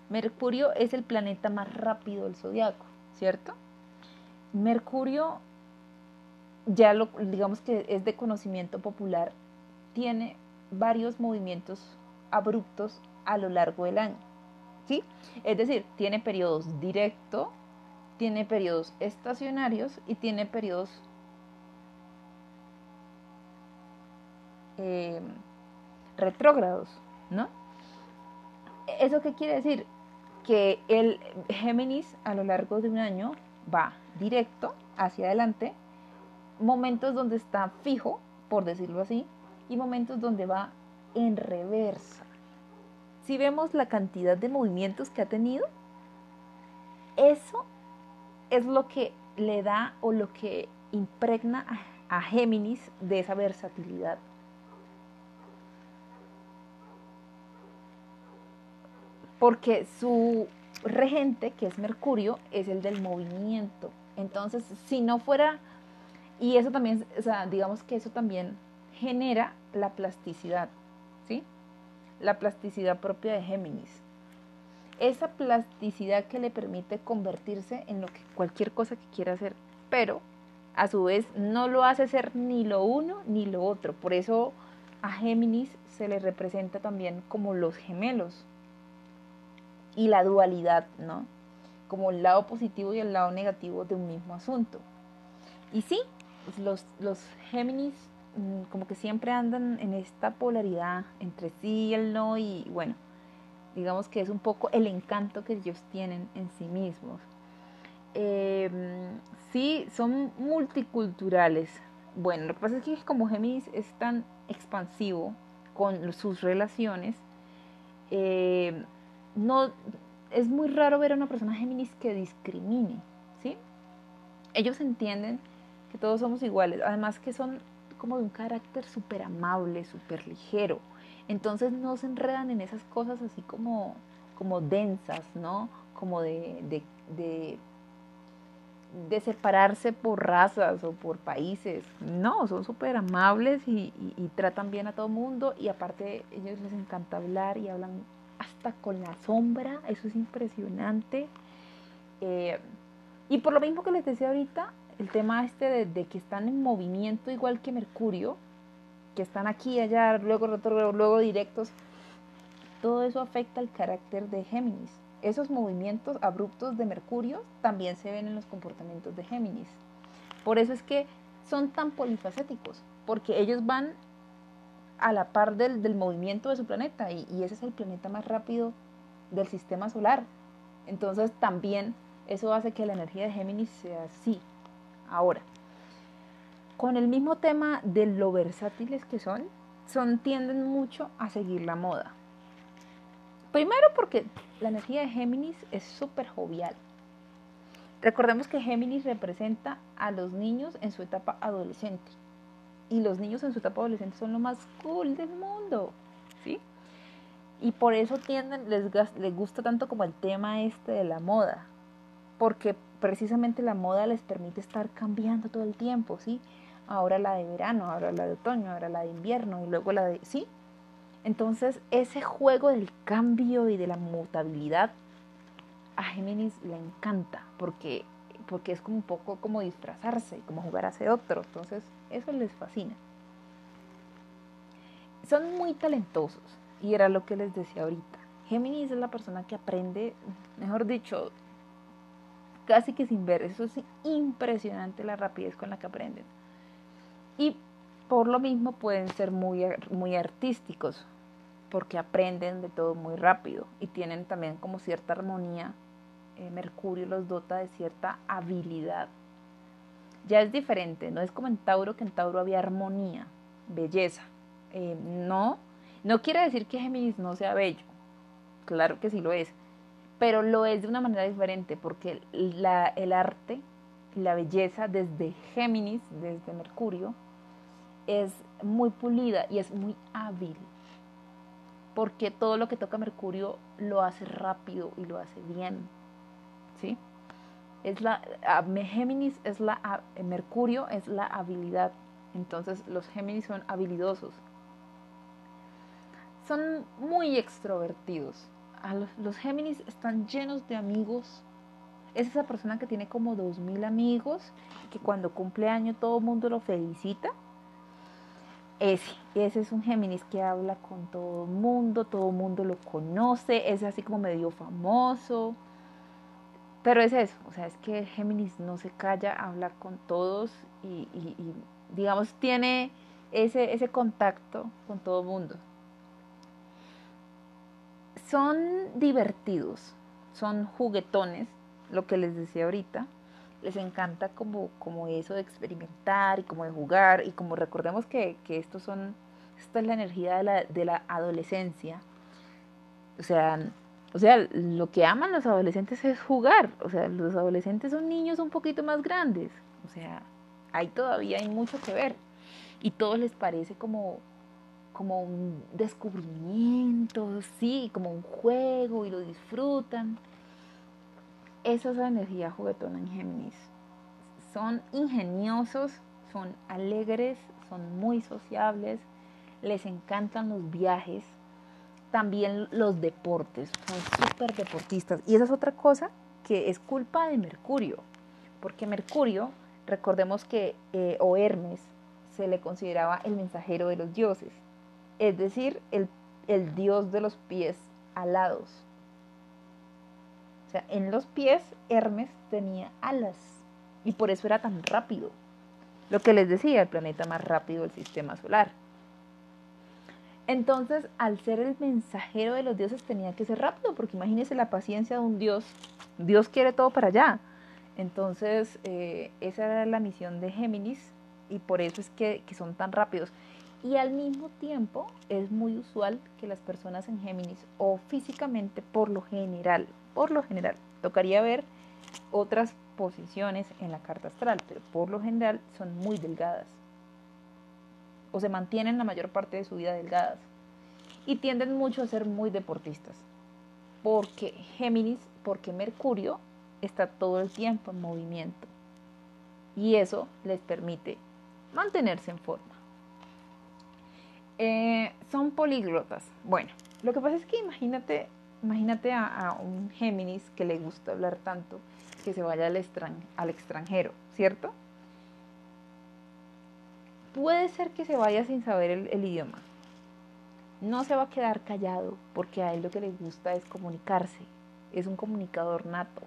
Mercurio es el planeta más rápido del zodiaco, ¿cierto? Mercurio, ya lo digamos que es de conocimiento popular, tiene varios movimientos abruptos a lo largo del año. ¿sí? Es decir, tiene periodos directo, tiene periodos estacionarios y tiene periodos eh, retrógrados, ¿no? ¿Eso qué quiere decir? Que el Géminis a lo largo de un año va directo hacia adelante, momentos donde está fijo, por decirlo así, y momentos donde va en reversa. Si vemos la cantidad de movimientos que ha tenido, eso es lo que le da o lo que impregna a, Géminis de esa versatilidad. Porque su regente, que es Mercurio, es el del movimiento. Entonces, si no fuera, y eso también, o sea, digamos que eso también genera la plasticidad, ¿sí? La plasticidad propia de Géminis. Esa plasticidad que le permite convertirse en lo que cualquier cosa que quiera hacer, pero a su vez no lo hace ser ni lo uno ni lo otro. Por eso a Géminis se le representa también como los gemelos y la dualidad, ¿no? Como el lado positivo y el lado negativo de un mismo asunto. Y sí, los, los Géminis Mm, como que siempre andan en esta polaridad entre sí y el no y bueno, digamos que es un poco el encanto que ellos tienen en sí mismos. Em, sí, son multiculturales. Bueno, lo que pasa es que como Géminis es tan expansivo con sus relaciones, em, no, es muy raro ver a una persona Géminis que discrimine, ¿sí? Ellos entienden que todos somos iguales, además que son como de un carácter súper amable, súper ligero. Entonces no se enredan en esas cosas así como, como densas, ¿no? Como de, de, de, separarse por razas o por países. No, son súper amables y, tratan bien a todo mundo y aparte ellos les encanta hablar y hablan hasta con la sombra, eso es impresionante. Eh, y por lo mismo que les decía ahorita, el tema este de, que están en movimiento igual que Mercurio, que están aquí, allá, luego luego directos, todo eso afecta al carácter de Géminis. Esos movimientos abruptos de Mercurio también se ven en los comportamientos de Géminis. Por eso es que son tan polifacéticos, porque ellos van a la par del, movimiento de su planeta y, y ese es el planeta más rápido del sistema solar. Entonces también eso hace que la energía de Géminis sea así. Ahora, con el mismo tema de lo versátiles que son, son tienden mucho a seguir la moda. Primero porque la energía de Géminis es súper jovial. Recordemos que Géminis representa a los niños en su etapa adolescente. Y los niños en su etapa adolescente son lo más cool del mundo. ¿Sí? Y por eso tienden, les, les gusta tanto como el tema este de la moda. Porque precisamente la moda les permite estar cambiando todo el tiempo, ¿sí? Ahora la de verano, ahora la de otoño, ahora la de invierno y luego la de, ¿sí? Entonces, ese juego del cambio y de la mutabilidad a Géminis le encanta porque, porque es como un poco como disfrazarse, como jugar hacia otro. Entonces, eso les fascina. Son muy talentosos y era lo que les decía ahorita. Géminis es la persona que aprende, mejor dicho, casi que sin ver. Eso es impresionante la rapidez con la que aprenden. Y por lo mismo pueden ser muy, muy artísticos, porque aprenden de todo muy rápido y tienen también como cierta armonía. Eh, Mercurio los dota de cierta habilidad. Ya es diferente, no es como en Tauro, que en Tauro había armonía, belleza. Eh, no, no quiere decir que Géminis no sea bello, claro que sí lo es, pero lo es de una manera diferente, porque el arte, la belleza desde Géminis, desde Mercurio, es muy pulida y es muy hábil, porque todo lo que toca Mercurio lo hace rápido y lo hace bien, ¿sí? Es la, Géminis es la, Mercurio es la habilidad, entonces los Géminis son habilidosos, son muy extrovertidos. los, Géminis están llenos de amigos. Es esa persona que tiene como dos mil amigos, que cuando cumple año todo el mundo lo felicita. Ese, ese es un Géminis que habla con todo el mundo, todo el mundo lo conoce, es así como medio famoso. Pero es eso, o sea, es que Géminis no se calla, habla con todos y, y digamos, tiene ese, ese contacto con todo mundo son divertidos, son juguetones, lo que les decía ahorita. Les encanta como, como eso de experimentar y como de jugar y como recordemos que, que estos son, esta es la energía de la, de la adolescencia. O sea, o sea, lo que aman los adolescentes es jugar. O sea, los adolescentes son niños un poquito más grandes. O sea, ahí todavía hay mucho que ver. Y todo les parece como, como un descubrimiento, sí, como un juego y lo disfrutan. Esa es la energía juguetona en Géminis. Son ingeniosos, son alegres, son muy sociables, les encantan los viajes, también los deportes, son súper deportistas. Y esa es otra cosa que es culpa de Mercurio, porque Mercurio, recordemos que, eh, o Hermes, se le consideraba el mensajero de los dioses es decir, el, dios de los pies alados. O sea, en los pies Hermes tenía alas y por eso era tan rápido. Lo que les decía, el planeta más rápido del sistema solar. Entonces, al ser el mensajero de los dioses tenía que ser rápido, porque imagínense la paciencia de un dios. Dios quiere todo para allá. Entonces, eh, esa era la misión de Géminis y por eso es que son tan rápidos. Y al mismo tiempo es muy usual que las personas en Géminis o físicamente por lo general, por lo general, tocaría ver otras posiciones en la carta astral, pero por lo general son muy delgadas o se mantienen la mayor parte de su vida delgadas y tienden mucho a ser muy deportistas. Porque Géminis, porque Mercurio está todo el tiempo en movimiento y eso les permite mantenerse en forma. Eh, son políglotas. Bueno, lo que pasa es que imagínate, imagínate a, un Géminis que le gusta hablar tanto que se vaya al, al extranjero, ¿cierto? Puede ser que se vaya sin saber el, idioma. No se va a quedar callado porque a él lo que le gusta es comunicarse. Es un comunicador nato.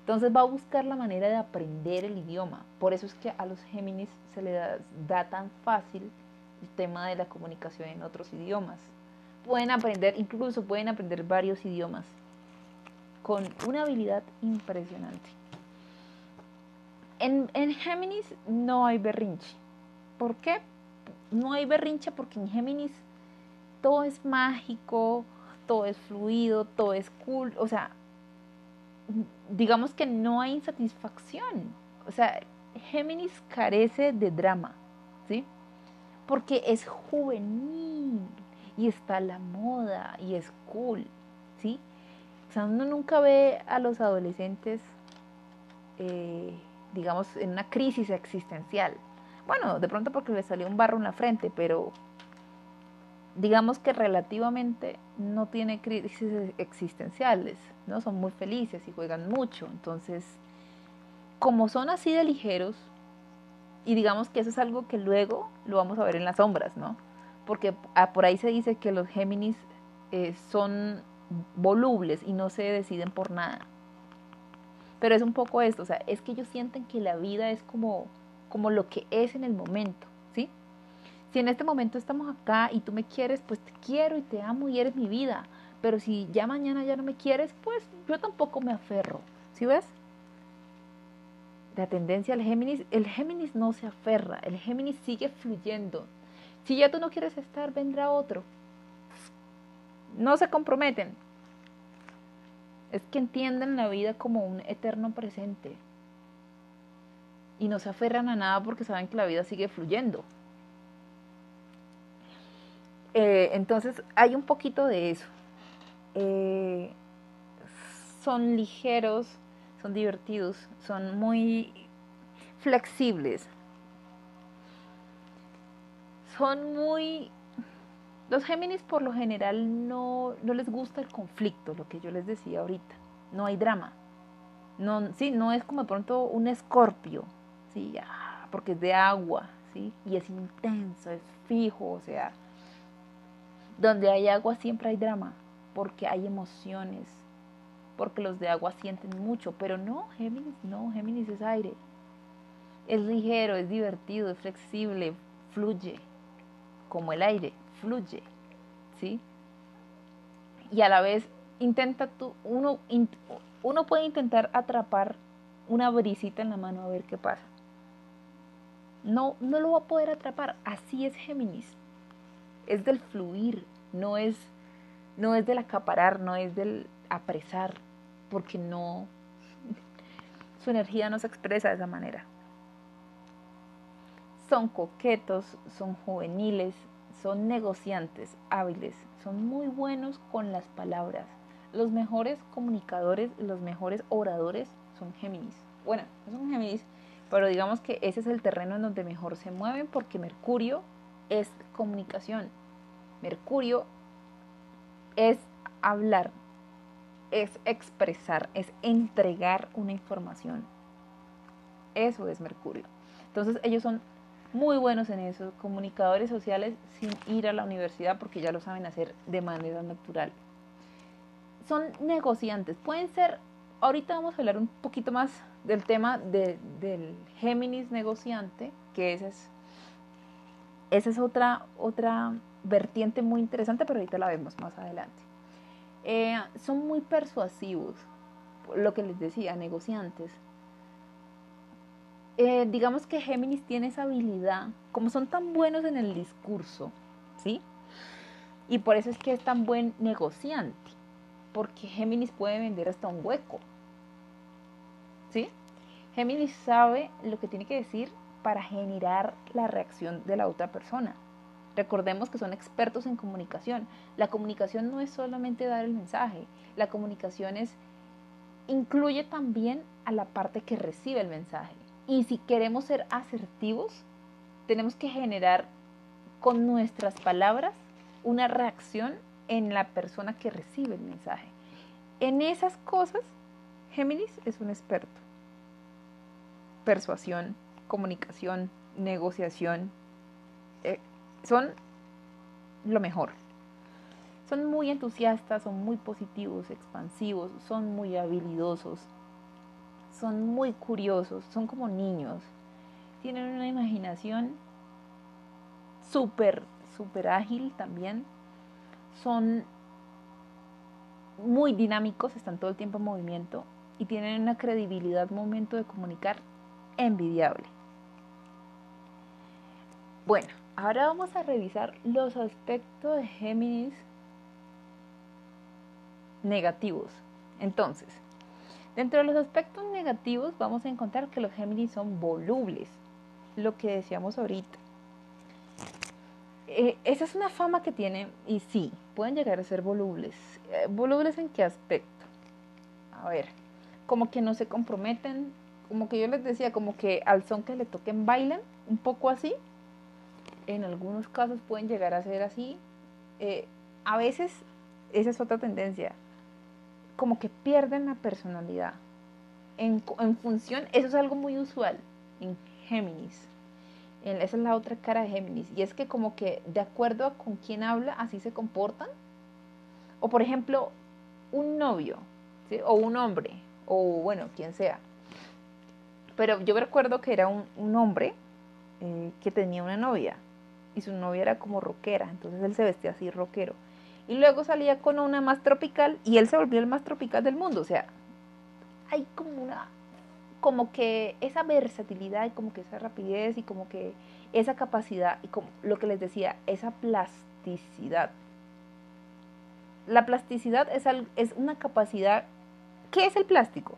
Entonces va a buscar la manera de aprender el idioma. Por eso es que a los Géminis se les da tan fácil el tema de la comunicación en otros idiomas. Pueden aprender, incluso pueden aprender varios idiomas con una habilidad impresionante. En, Géminis no hay berrinche. ¿Por qué? No hay berrinche porque en Géminis todo es mágico, todo es fluido, todo es cool. O sea, digamos que no hay insatisfacción. O sea, Géminis carece de drama, ¿sí? porque es juvenil y está a la moda y es cool, ¿sí? O sea, uno nunca ve a los adolescentes, eh, digamos, en una crisis existencial. Bueno, de pronto porque les salió un barro en la frente, pero digamos que relativamente no tiene crisis existenciales, ¿no? Son muy felices y juegan mucho. Entonces, como son así de ligeros, y digamos que eso es algo que luego lo vamos a ver en las sombras, ¿no? Porque ah, por ahí se dice que los Géminis eh, son volubles y no se deciden por nada. Pero es un poco esto, o sea, es que ellos sienten que la vida es como, como lo que es en el momento, ¿sí? Si en este momento estamos acá y tú me quieres, pues te quiero y te amo y eres mi vida. Pero si ya mañana ya no me quieres, pues yo tampoco me aferro. ¿Sí ves? La tendencia al Géminis, el Géminis no se aferra, el Géminis sigue fluyendo. Si ya tú no quieres estar, vendrá otro. No se comprometen. Es que entienden la vida como un eterno presente. Y no se aferran a nada porque saben que la vida sigue fluyendo. Eh, entonces hay un poquito de eso. Eh, son ligeros, son divertidos, son muy flexibles, son muy... Los Géminis por lo general no, no les gusta el conflicto, lo que yo les decía ahorita. No hay drama. No, sí, no es como de pronto un escorpio, porque es de agua, sí, y es intenso, es fijo, o sea, donde hay agua siempre hay drama porque hay emociones, porque los de agua sienten mucho, pero no, Géminis, no, Géminis es aire. Es ligero, es divertido, es flexible, fluye, como el aire, fluye, ¿sí? Y a la vez intenta tú, uno, uno puede intentar atrapar una brisita en la mano a ver qué pasa. No, no lo va a poder atrapar, así es Géminis. Es del fluir, no es no es del acaparar, no es del apresar, porque no, su energía no se expresa de esa manera. Son coquetos, son juveniles, son negociantes hábiles, son muy buenos con las palabras. Los mejores comunicadores, los mejores oradores son Géminis. Bueno, no son Géminis, pero digamos que ese es el terreno en donde mejor se mueven porque Mercurio es comunicación. Mercurio es hablar, es expresar, es entregar una información. Eso es Mercurio. Entonces ellos son muy buenos en eso, comunicadores sociales sin ir a la universidad porque ya lo saben hacer de manera natural. Son negociantes, pueden ser, ahorita vamos a hablar un poquito más del tema del Géminis negociante, que esa es, esa es otra, otra vertiente muy interesante, pero ahorita la vemos más adelante. Eh, son muy persuasivos, lo que les decía, negociantes. Eh, digamos que Géminis tiene esa habilidad, como son tan buenos en el discurso, ¿sí? Y por eso es que es tan buen negociante, porque Géminis puede vender hasta un hueco, ¿sí? Géminis sabe lo que tiene que decir para generar la reacción de la otra persona. Recordemos que son expertos en comunicación. La comunicación no es solamente dar el mensaje, la comunicación es incluye también a la parte que recibe el mensaje. Y si queremos ser asertivos, tenemos que generar con nuestras palabras una reacción en la persona que recibe el mensaje. En esas cosas, Géminis es un experto. Persuasión, comunicación, negociación, eh, son lo mejor. Son muy entusiastas, son muy positivos, expansivos, son muy habilidosos, son muy curiosos, son como niños. Tienen una imaginación súper, súper ágil también. Son muy dinámicos, están todo el tiempo en movimiento y tienen una credibilidad momento de comunicar envidiable. Bueno, Ahora vamos a revisar los aspectos de Géminis negativos. Entonces, dentro de los aspectos negativos vamos a encontrar que los Géminis son volubles, lo que decíamos ahorita. Eh, esa es una fama que tienen y sí, pueden llegar a ser volubles. Eh, ¿Volubles en qué aspecto? A ver, como que no se comprometen, como que yo les decía, como que al son que le toquen bailan, un poco así en algunos casos pueden llegar a ser así. Eh, a veces, esa es otra tendencia, como que pierden la personalidad. En, función, eso es algo muy usual en Géminis. esa es la otra cara de Géminis. Y es que como que de acuerdo a con quién habla, así se comportan. O por ejemplo, un novio, o un hombre, o bueno, quien sea. Pero yo recuerdo que era un, hombre eh, que tenía una novia y su novia era como rockera, entonces él se vestía así rockero. Y luego salía con una más tropical y él se volvió el más tropical del mundo. O sea, hay como una, como que esa versatilidad y como que esa rapidez y como que esa capacidad y como lo que les decía, esa plasticidad. La plasticidad es, es una capacidad, ¿qué es el plástico?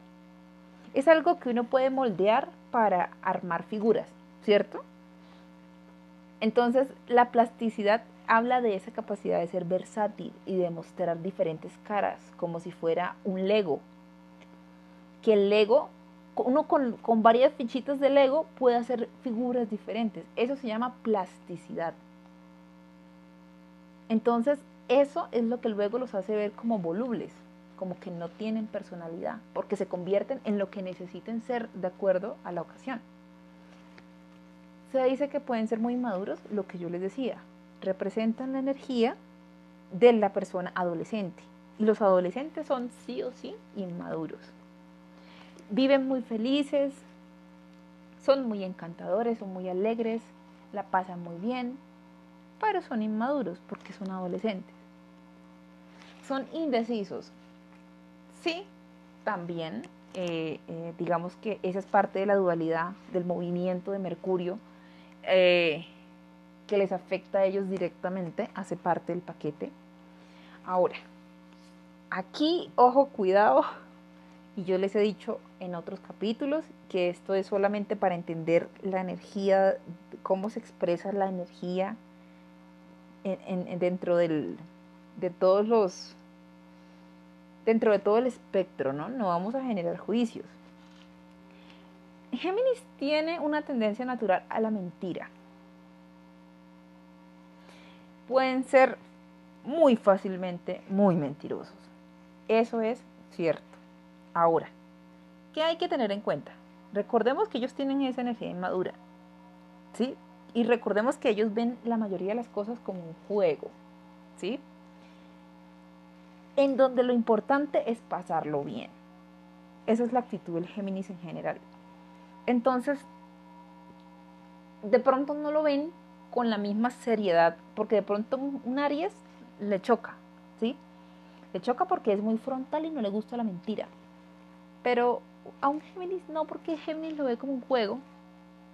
Es algo que uno puede moldear para armar figuras, ¿cierto? Entonces, la plasticidad habla de esa capacidad de ser versátil y de mostrar diferentes caras, como si fuera un Lego. Que el Lego, uno con, varias fichitas de Lego puede hacer figuras diferentes. Eso se llama plasticidad. Entonces, eso es lo que luego los hace ver como volubles, como que no tienen personalidad, porque se convierten en lo que necesiten ser de acuerdo a la ocasión. Se dice que pueden ser muy maduros, lo que yo les decía, representan la energía de la persona adolescente. Y los adolescentes son sí o sí inmaduros. Viven muy felices, son muy encantadores, son muy alegres, la pasan muy bien, pero son inmaduros porque son adolescentes. Son indecisos. Sí, también, eh, eh, digamos que esa es parte de la dualidad del movimiento de Mercurio eh, que les afecta a ellos directamente, hace parte del paquete. Ahora, aquí, ojo, cuidado, y yo les he dicho en otros capítulos que esto es solamente para entender la energía, cómo se expresa la energía dentro del, de todos los, dentro de todo el espectro, ¿no? No vamos a generar juicios. Géminis tiene una tendencia natural a la mentira. Pueden ser muy fácilmente muy mentirosos. Eso es cierto. Ahora, ¿qué hay que tener en cuenta? Recordemos que ellos tienen esa energía inmadura. ¿Sí? Y recordemos que ellos ven la mayoría de las cosas como un juego. ¿Sí? En donde lo importante es pasarlo bien. Esa es la actitud del Géminis en general. Entonces, de pronto no lo ven con la misma seriedad, porque de pronto un Aries le choca, ¿sí? Le choca porque es muy frontal y no le gusta la mentira. Pero a un Géminis no, porque Géminis lo ve como un juego,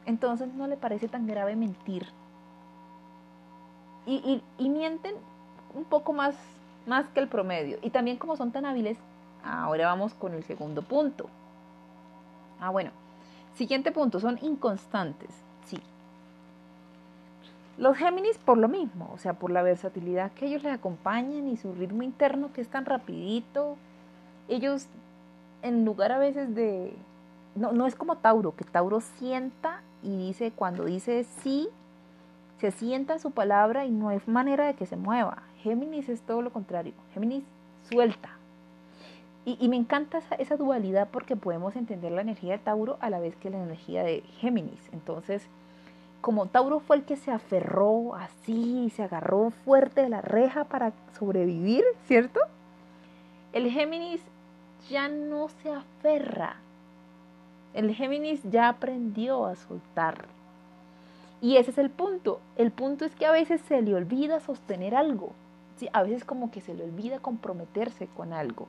entonces no le parece tan grave mentir. Y, y mienten un poco más, más que el promedio. Y también como son tan hábiles, ahora vamos con el segundo punto. Ah, bueno, Siguiente punto, son inconstantes. Sí. Los Géminis por lo mismo, o sea, por la versatilidad que ellos les acompañan y su ritmo interno que es tan rapidito. Ellos, en lugar a veces de... No, no es como Tauro, que Tauro sienta y dice, cuando dice sí, se sienta en su palabra y no hay manera de que se mueva. Géminis es todo lo contrario. Géminis suelta, y, me encanta esa, dualidad porque podemos entender la energía de Tauro a la vez que la energía de Géminis. Entonces, como Tauro fue el que se aferró así, se agarró fuerte de la reja para sobrevivir, ¿cierto? El Géminis ya no se aferra. El Géminis ya aprendió a soltar. Y ese es el punto. El punto es que a veces se le olvida sostener algo. ¿Sí? A veces como que se le olvida comprometerse con algo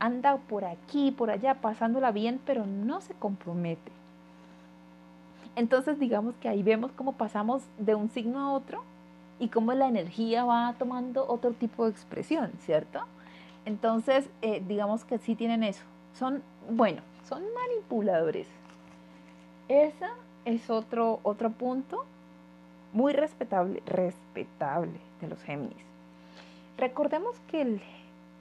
anda por aquí, por allá, pasándola bien, pero no se compromete. Entonces digamos que ahí vemos cómo pasamos de un signo a otro y cómo la energía va tomando otro tipo de expresión, ¿cierto? Entonces eh, digamos que sí tienen eso. Son, bueno, son manipuladores. Ese es otro, otro punto muy respetable, respetable de los Géminis. Recordemos que el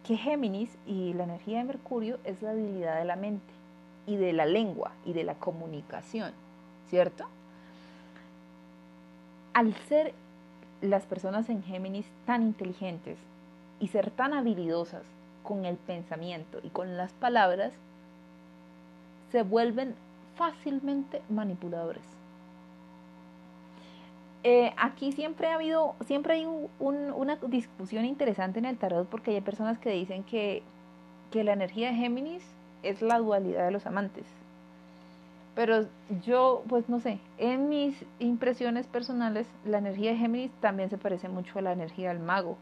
que Géminis y la energía de Mercurio es la habilidad de la mente y de la lengua y de la comunicación, ¿cierto? Al ser las personas en Géminis tan inteligentes y ser tan habilidosas con el pensamiento y con las palabras, se vuelven fácilmente manipuladores. Eh, aquí siempre ha habido, siempre hay una discusión interesante en el tarot porque hay personas que dicen que, que la energía de Géminis es la dualidad de los amantes. Pero yo, pues no sé, en mis impresiones personales, la energía de Géminis también se parece mucho a la energía del mago,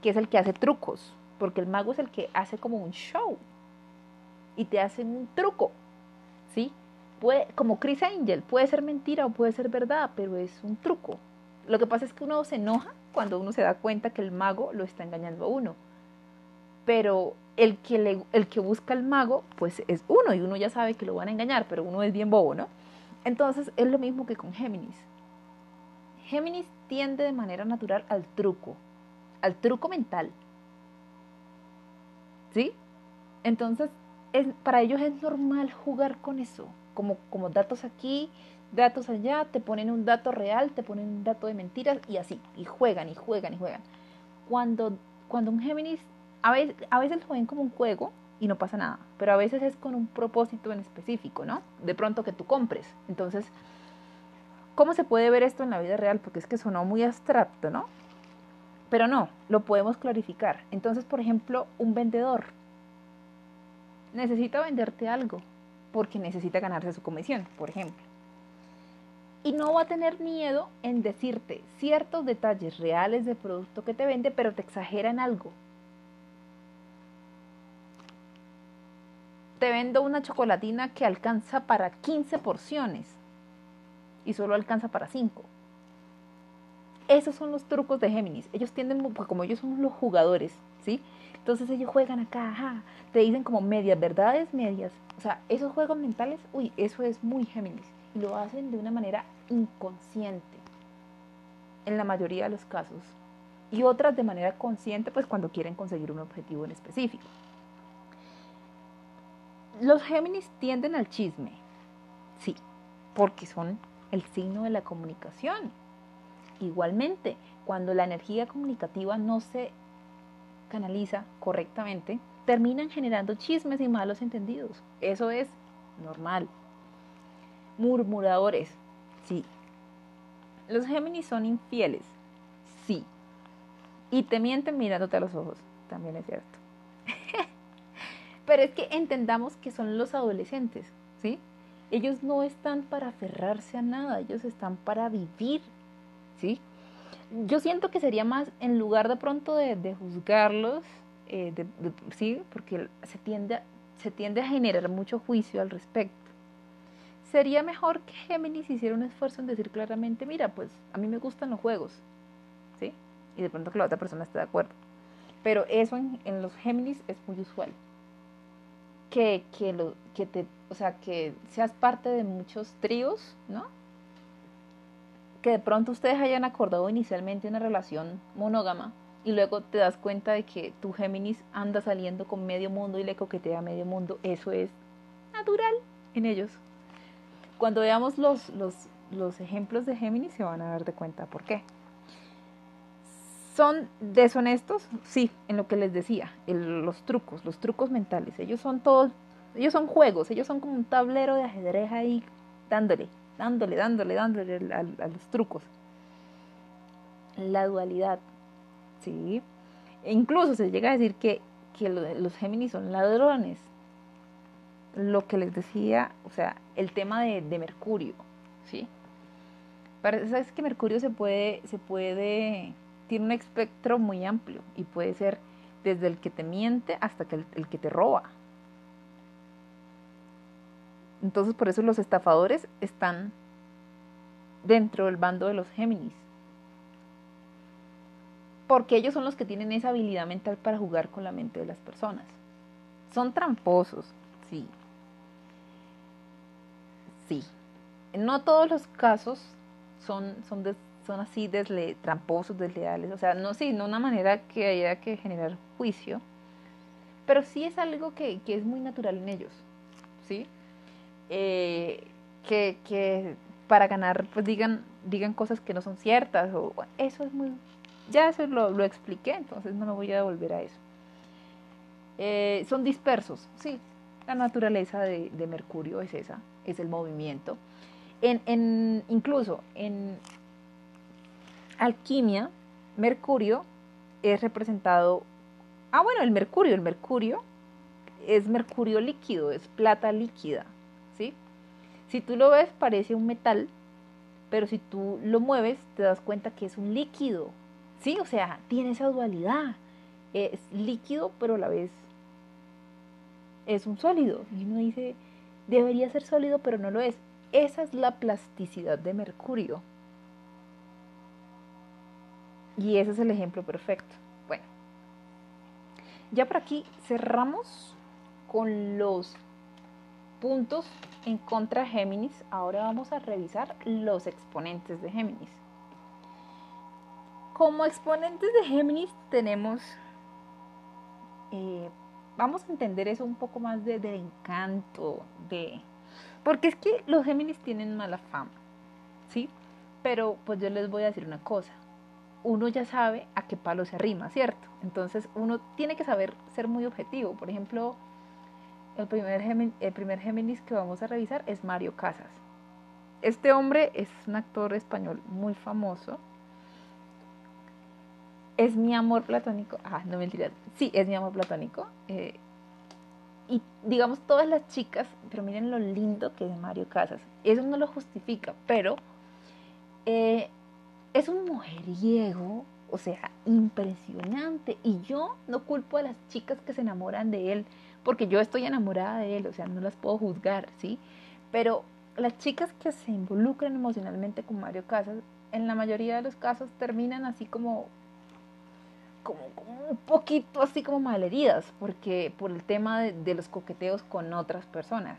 que es el que hace trucos, porque el mago es el que hace como un show y te hace un truco, ¿sí? Puede, como Chris Angel, puede ser mentira o puede ser verdad, pero es un truco. Lo que pasa es que uno se enoja cuando uno se da cuenta que el mago lo está engañando a uno. Pero el que, el que busca al mago, pues es uno y uno ya sabe que lo van a engañar, pero uno es bien bobo, ¿no? Entonces es lo mismo que con Géminis. Géminis tiende de manera natural al truco, al truco mental. ¿Sí? Entonces, es, para ellos es normal jugar con eso, como, como datos aquí, datos allá, te ponen un dato real, te ponen un dato de mentiras y así, y juegan y juegan y juegan. Cuando, cuando un Géminis a veces, a veces lo ven como un juego y no pasa nada, pero a veces es con un propósito en específico, ¿no? De pronto que tú compres. Entonces, ¿cómo se puede ver esto en la vida real? Porque es que sonó muy abstracto, ¿no? Pero no, lo podemos clarificar. Entonces, por ejemplo, un vendedor necesita venderte algo porque necesita ganarse su comisión, por ejemplo. Y no va a tener miedo en decirte ciertos detalles reales del producto que te vende, pero te exagera en algo te vendo una chocolatina que alcanza para 15 porciones y solo alcanza para 5. Esos son los trucos de Géminis. Ellos tienden, como ellos son los jugadores, ¿sí? Entonces ellos juegan acá, te dicen como medias verdades, medias. O sea, esos juegos mentales, uy, eso es muy Géminis. Y lo hacen de una manera inconsciente, en la mayoría de los casos. Y otras de manera consciente, pues cuando quieren conseguir un objetivo en específico. Los Géminis tienden al chisme, sí, porque son el signo de la comunicación. Igualmente, cuando la energía comunicativa no se canaliza correctamente, terminan generando chismes y malos entendidos. Eso es normal. Murmuradores, sí. Los Géminis son infieles, sí. Y te mienten mirándote a los ojos, también es cierto. Pero es que entendamos que son los adolescentes, ¿sí? Ellos no están para aferrarse a nada, ellos están para vivir, ¿sí? Yo siento que sería más, en lugar de pronto de, juzgarlos, eh, sí, porque se tiende, se tiende a generar mucho juicio al respecto. Sería mejor que Géminis hiciera un esfuerzo en decir claramente, mira, pues a mí me gustan los juegos, ¿sí? Y de pronto que la otra persona esté de acuerdo. Pero eso en los Géminis es muy usual que, que, lo, que te, o sea, que seas parte de muchos tríos, ¿no? Que de pronto ustedes hayan acordado inicialmente una relación monógama y luego te das cuenta de que tu Géminis anda saliendo con medio mundo y le coquetea a medio mundo. Eso es natural en ellos. Cuando veamos los, los, los ejemplos de Géminis se van a dar de cuenta por qué. ¿Son deshonestos? Sí, en lo que les decía, los trucos, los trucos mentales. Ellos son todos, ellos son juegos, ellos son como un tablero de ajedrez ahí dándole, dándole, dándole, dándole a, los trucos. La dualidad, ¿sí? E incluso se llega a decir que, los Géminis son ladrones. Lo que les decía, o sea, el tema de, de Mercurio, ¿sí? Parece que Mercurio se puede, se puede tiene un espectro muy amplio y puede ser desde el que te miente hasta que el, que te roba. Entonces por eso los estafadores están dentro del bando de los Géminis. Porque ellos son los que tienen esa habilidad mental para jugar con la mente de las personas. Son tramposos, sí. Sí. No todos los casos son, son son así tramposos, desleales, o sea, no, sí, no una manera que haya que generar juicio, pero sí es algo que, es muy natural en ellos, ¿sí? Eh, que, para ganar, pues digan, digan cosas que no son ciertas, o eso es muy, ya eso lo, lo expliqué, entonces no me voy a devolver a eso. Eh, son dispersos, sí, la naturaleza de, de, Mercurio es esa, es el movimiento. En, en, incluso en, alquimia, Mercurio es representado, ah bueno, el Mercurio, el Mercurio es mercurio líquido, es plata líquida. Si tú lo ves parece un metal, pero si tú lo mueves te das cuenta que es un líquido. Sí, o sea, tiene esa dualidad. Es líquido, pero a la vez es un sólido. Y uno dice, debería ser sólido, pero no lo es. Esa es la plasticidad de Mercurio. Y ese es el ejemplo perfecto. Bueno, ya por aquí cerramos con los puntos en contra Géminis. Ahora vamos a revisar los exponentes de Géminis. Como exponentes de Géminis tenemos, eh, vamos a entender eso un poco más de, del encanto, de... Porque es que los Géminis tienen mala fama, ¿sí? Pero pues yo les voy a decir una cosa. Uno ya sabe a qué palo se arrima, ¿cierto? Entonces uno tiene que saber ser muy objetivo. Por ejemplo, el primer, el primer Géminis que vamos a revisar es Mario Casas. Este hombre es un actor español muy famoso. Es mi amor platónico. Ah, no mentira. Sí, es mi amor platónico. Eh, y digamos todas las chicas, pero miren lo lindo que es Mario Casas. Eso no lo justifica, pero eh, es un mujeriego, o sea, impresionante. Y yo no culpo a las chicas que se enamoran de él porque yo estoy enamorada de él, o sea, no las puedo juzgar, ¿sí? Pero las chicas que se involucran emocionalmente con Mario Casas, en la mayoría de los casos terminan así como, como, un poquito así como malheridas, porque por el tema de, los coqueteos con otras personas.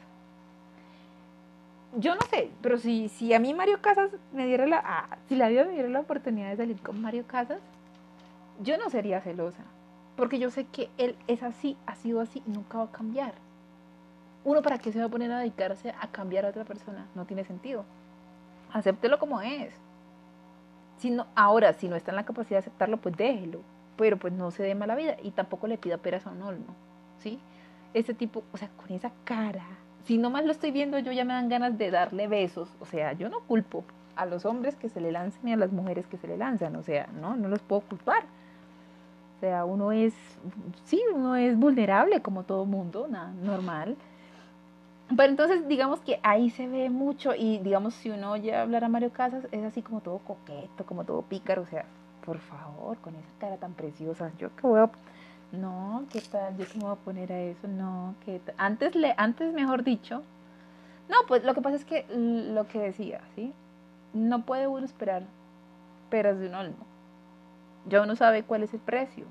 Yo no sé, pero si, si a mí Mario Casas me diera la, ah, si la vida me diera la oportunidad de salir con Mario Casas, yo no sería celosa porque yo sé que él es así, ha sido así y nunca va a cambiar. Uno para qué se va a poner a dedicarse a cambiar a otra persona, no tiene sentido. Acéptelo como es. Si no, ahora, si no está en la capacidad de aceptarlo, pues déjelo. Pero pues no se dé mala vida y tampoco le pida peras a un olmo. ¿Sí? Este tipo, o sea, con esa cara. Si nomás lo estoy viendo, yo ya me dan ganas de darle besos. O sea, yo no culpo a los hombres que se le lancen y a las mujeres que se le lanzan. O sea, no, no los puedo culpar. O sea, uno es, sí, uno es vulnerable como todo mundo, nada, normal. Pero entonces digamos que ahí se ve mucho y digamos si uno oye hablar a Mario Casas es así como todo coqueto, como todo pícaro, o sea, por favor, con esa cara tan preciosa, yo que voy a... No, ¿qué tal? Yo que me voy a poner a eso, no, que antes le antes mejor dicho. No, pues lo que pasa es que lo que decía, ¿sí? No puede uno esperar peras de un olmo ya uno sabe cuál es el precio.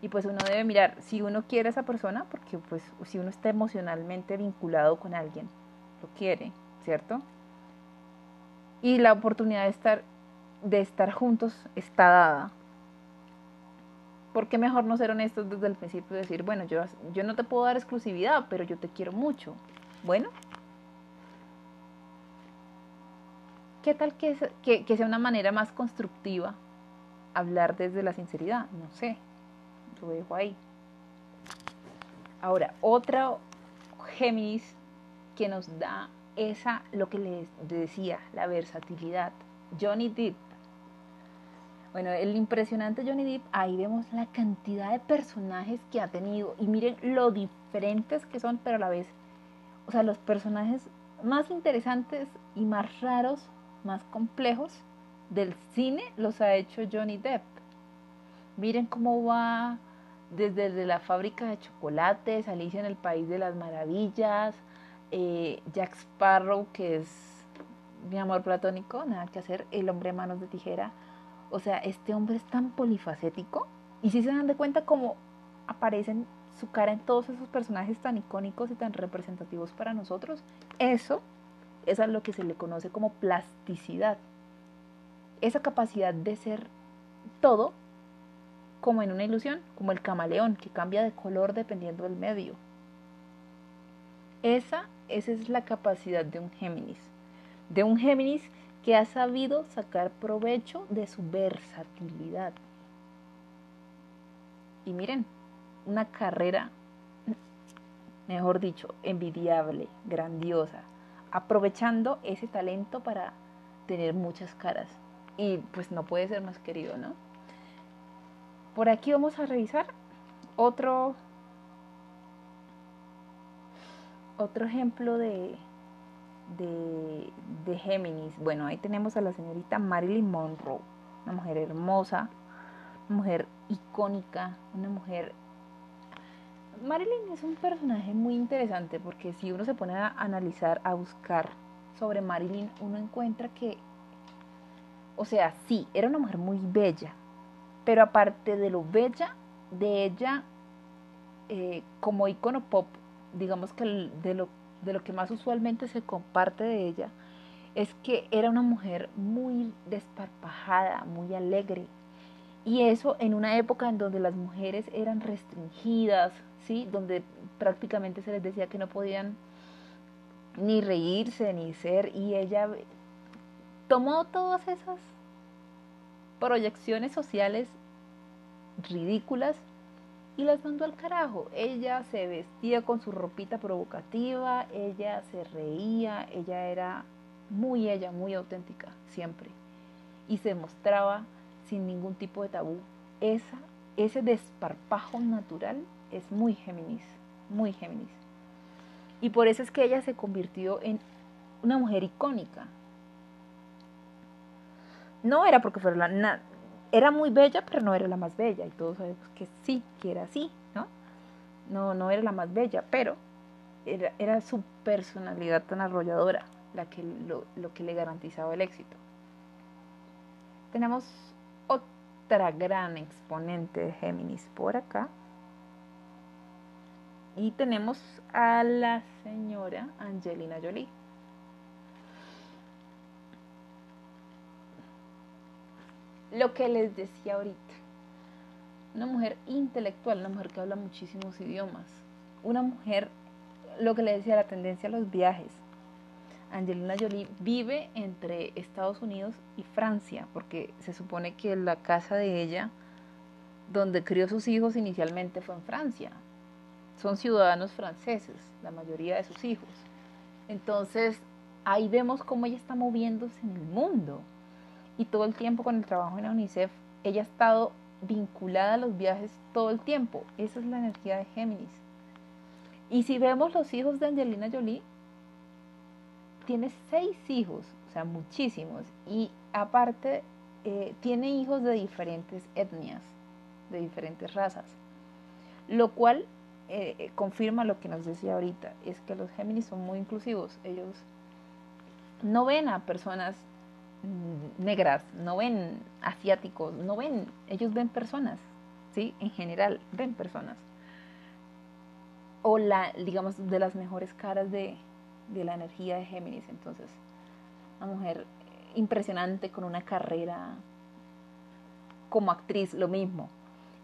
Y pues uno debe mirar si uno quiere a esa persona, porque pues si uno está emocionalmente vinculado con alguien, lo quiere, ¿cierto? Y la oportunidad de estar, de estar juntos está dada. ¿Por qué mejor no ser honestos desde el principio y decir, bueno, yo, yo no te puedo dar exclusividad, pero yo te quiero mucho? Bueno, ¿qué tal que, que, que sea una manera más constructiva hablar desde la sinceridad, no sé, lo dejo ahí. Ahora, otra Géminis que nos da esa, lo que les decía, la versatilidad. Johnny Depp. Bueno, el impresionante Johnny Depp, ahí vemos la cantidad de personajes que ha tenido y miren lo diferentes que son, pero a la vez, o sea, los personajes más interesantes y más raros, más complejos del cine los ha hecho Johnny Depp. Miren cómo va desde, la fábrica de chocolates, Alicia en el País de las Maravillas, eh, Jack Sparrow, que es mi amor platónico, nada que hacer, el hombre manos de tijera. O sea, este hombre es tan polifacético. Y si se dan de cuenta cómo aparecen su cara en todos esos personajes tan icónicos y tan representativos para nosotros, eso es a lo que se le conoce como plasticidad esa capacidad de ser todo como en una ilusión, como el camaleón que cambia de color dependiendo del medio. Esa, esa es la capacidad de un Géminis, de un Géminis que ha sabido sacar provecho de su versatilidad. Y miren, una carrera, mejor dicho, envidiable, grandiosa, aprovechando ese talento para tener muchas caras y pues no puede ser más querido, ¿no? Por aquí vamos a revisar otro, otro ejemplo de, de, de Géminis. Bueno, ahí tenemos a la señorita Marilyn Monroe, una mujer hermosa, una mujer icónica, una mujer... Marilyn es un personaje muy interesante porque si uno se pone a analizar, a buscar sobre Marilyn, uno encuentra que, o sea, sí, era una mujer muy bella, pero aparte de lo bella de ella, eh, como icono pop, digamos que de lo, de lo que más usualmente se comparte de ella, es que era una mujer muy desparpajada, muy alegre, y eso en una época en donde las mujeres eran restringidas, ¿sí? Donde prácticamente se les decía que no podían ni reírse, ni ser. Y ella tomó todas esas proyecciones sociales ridículas y las mandó al carajo. Ella se vestía con su ropita provocativa, ella se reía, ella era muy ella, muy auténtica, siempre. Y se mostraba sin ningún tipo de tabú. Esa, ese desparpajo natural es muy Géminis, muy Géminis. Y por eso es que ella se convirtió en una mujer icónica. No era porque fuera la... era muy bella, pero no era la más bella. Y todos sabemos que sí, que era así, ¿no? No, no era la más bella, pero era, era su personalidad tan arrolladora la que, lo, lo que le garantizaba el éxito. Tenemos otra gran exponente de Géminis por acá. Y tenemos a la señora Angelina Jolie. Lo que les decía ahorita. Una mujer intelectual, una mujer que habla muchísimos idiomas. Una mujer, lo que le decía, la tendencia a los viajes Angelina Jolie vive entre Estados Unidos y Francia, porque se supone que la casa de ella, donde crió sus hijos inicialmente, fue en Francia. Son ciudadanos franceses, la mayoría de sus hijos. Entonces, ahí vemos cómo ella está moviéndose en el mundo. Y todo el tiempo con el trabajo en la UNICEF, ella ha estado vinculada a los viajes todo el tiempo. Esa es la energía de Géminis. Y si vemos los hijos de Angelina Jolie, tiene seis hijos, o sea, muchísimos. Y aparte, eh, tiene hijos de diferentes etnias, de diferentes razas. Lo cual eh, eh, confirma lo que nos decía ahorita, es que los Géminis son muy inclusivos. Ellos no ven a personas negras, no ven asiáticos, no ven, ellos ven personas, ¿sí? En general, ven personas. O la, digamos, de las mejores caras de, de la energía de Géminis. Entonces, una mujer impresionante con una carrera como actriz, lo mismo.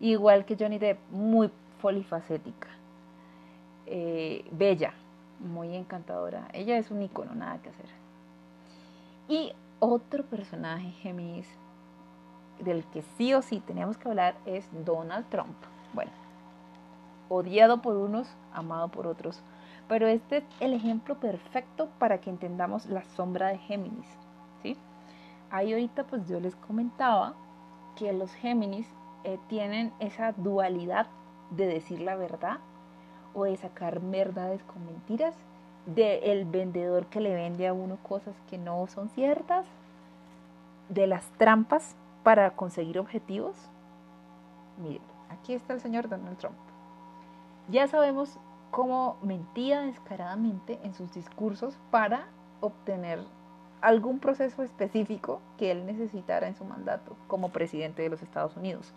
Igual que Johnny Depp, muy polifacética, eh, bella, muy encantadora. Ella es un icono, nada que hacer. Y otro personaje Géminis del que sí o sí tenemos que hablar es Donald Trump. Bueno, odiado por unos, amado por otros pero este es el ejemplo perfecto para que entendamos la sombra de Géminis. ¿sí? Ahí ahorita pues yo les comentaba que los Géminis eh, tienen esa dualidad de decir la verdad o de sacar verdades con mentiras, del el vendedor que le vende a uno cosas que no son ciertas, de las trampas para conseguir objetivos. Miren, aquí está el señor Donald Trump. Ya sabemos cómo mentía descaradamente en sus discursos para obtener algún proceso específico que él necesitara en su mandato como presidente de los Estados Unidos.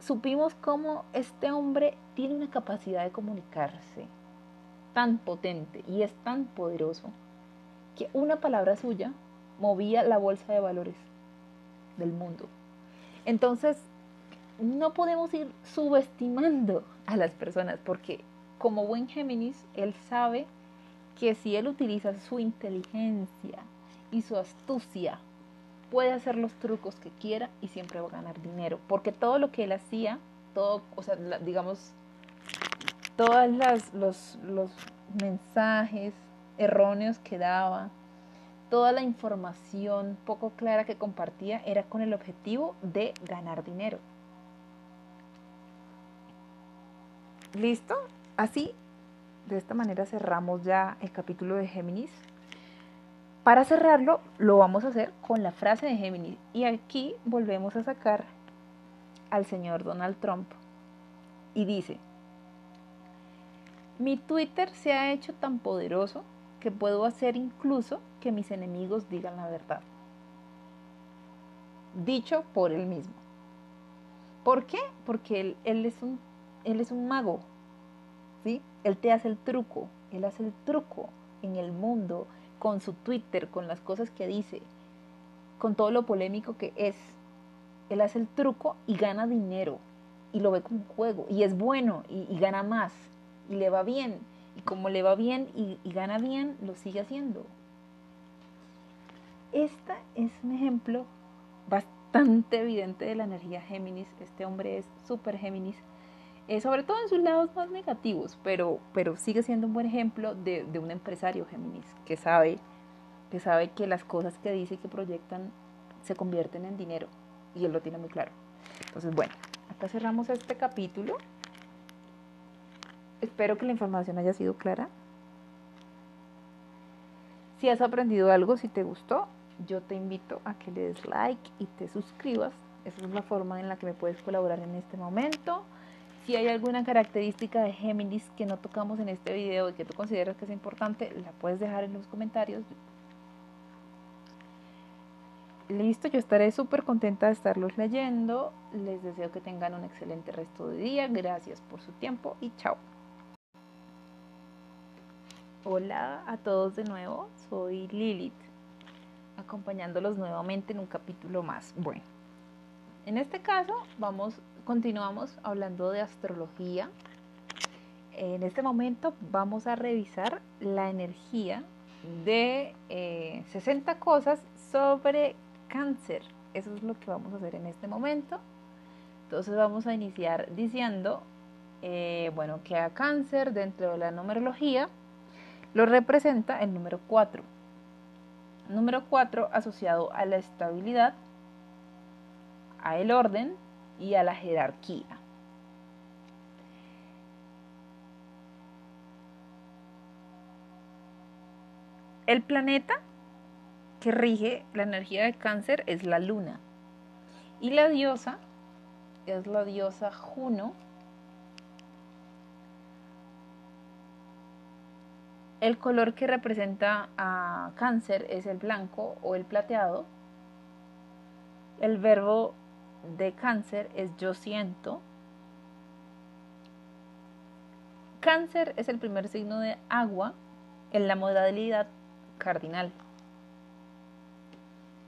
supimos cómo este hombre tiene una capacidad de comunicarse tan potente y es tan poderoso que una palabra suya movía la bolsa de valores del mundo. Entonces, no podemos ir subestimando a las personas porque como buen Géminis, él sabe que si él utiliza su inteligencia y su astucia, puede hacer los trucos que quiera y siempre va a ganar dinero. Porque todo lo que él hacía, todo, o sea, digamos, todos los, los mensajes erróneos que daba, toda la información poco clara que compartía era con el objetivo de ganar dinero. ¿Listo? Así de esta manera cerramos ya el capítulo de Géminis. Para cerrarlo, lo vamos a hacer con la frase de Géminis. Y aquí volvemos a sacar al señor Donald Trump. Y dice, mi Twitter se ha hecho tan poderoso que puedo hacer incluso que mis enemigos digan la verdad. Dicho por él mismo. ¿Por qué? Porque él, él, es, un, él es un mago. ¿sí? Él te hace el truco. Él hace el truco en el mundo con su Twitter, con las cosas que dice, con todo lo polémico que es. Él hace el truco y gana dinero y lo ve como un juego y es bueno y, gana más y le va bien. Y como le va bien y, y gana bien, lo sigue haciendo. Esta es un ejemplo bastante evidente de la energía Géminis. Este hombre es súper Géminis eh, sobre todo en sus lados más negativos, pero, pero sigue siendo un buen ejemplo de, un empresario Géminis que sabe, que sabe que las cosas que dice y que proyectan se convierten en dinero y él lo tiene muy claro. Entonces, bueno, acá cerramos este capítulo. Espero que la información haya sido clara. Si has aprendido algo, si te gustó, yo te invito a que le des like y te suscribas. Esa es la forma en la que me puedes colaborar en este momento. Si hay alguna característica de Géminis que no tocamos en este video y que tú consideras que es importante, la puedes dejar en los comentarios. Listo, yo estaré súper contenta de estarlos leyendo. Les deseo que tengan un excelente resto de día. Gracias por su tiempo y chao. Hola a todos de nuevo, soy Lilith, acompañándolos nuevamente en un capítulo más. Bueno, en este caso vamos continuamos hablando de astrología. En este momento vamos a revisar la energía de 60 eh, cosas sobre cáncer. Eso es lo que vamos a hacer en este momento. Entonces vamos a iniciar diciendo, eh, bueno, que a cáncer dentro de la numerología lo representa el número 4. Número 4 asociado a la estabilidad, a el orden, y a la jerarquía. El planeta que rige la energía de cáncer es la luna. Y la diosa es la diosa Juno. El color que representa a cáncer es el blanco o el plateado. El verbo de cáncer es yo siento. Cáncer es el primer signo de agua en la modalidad cardinal.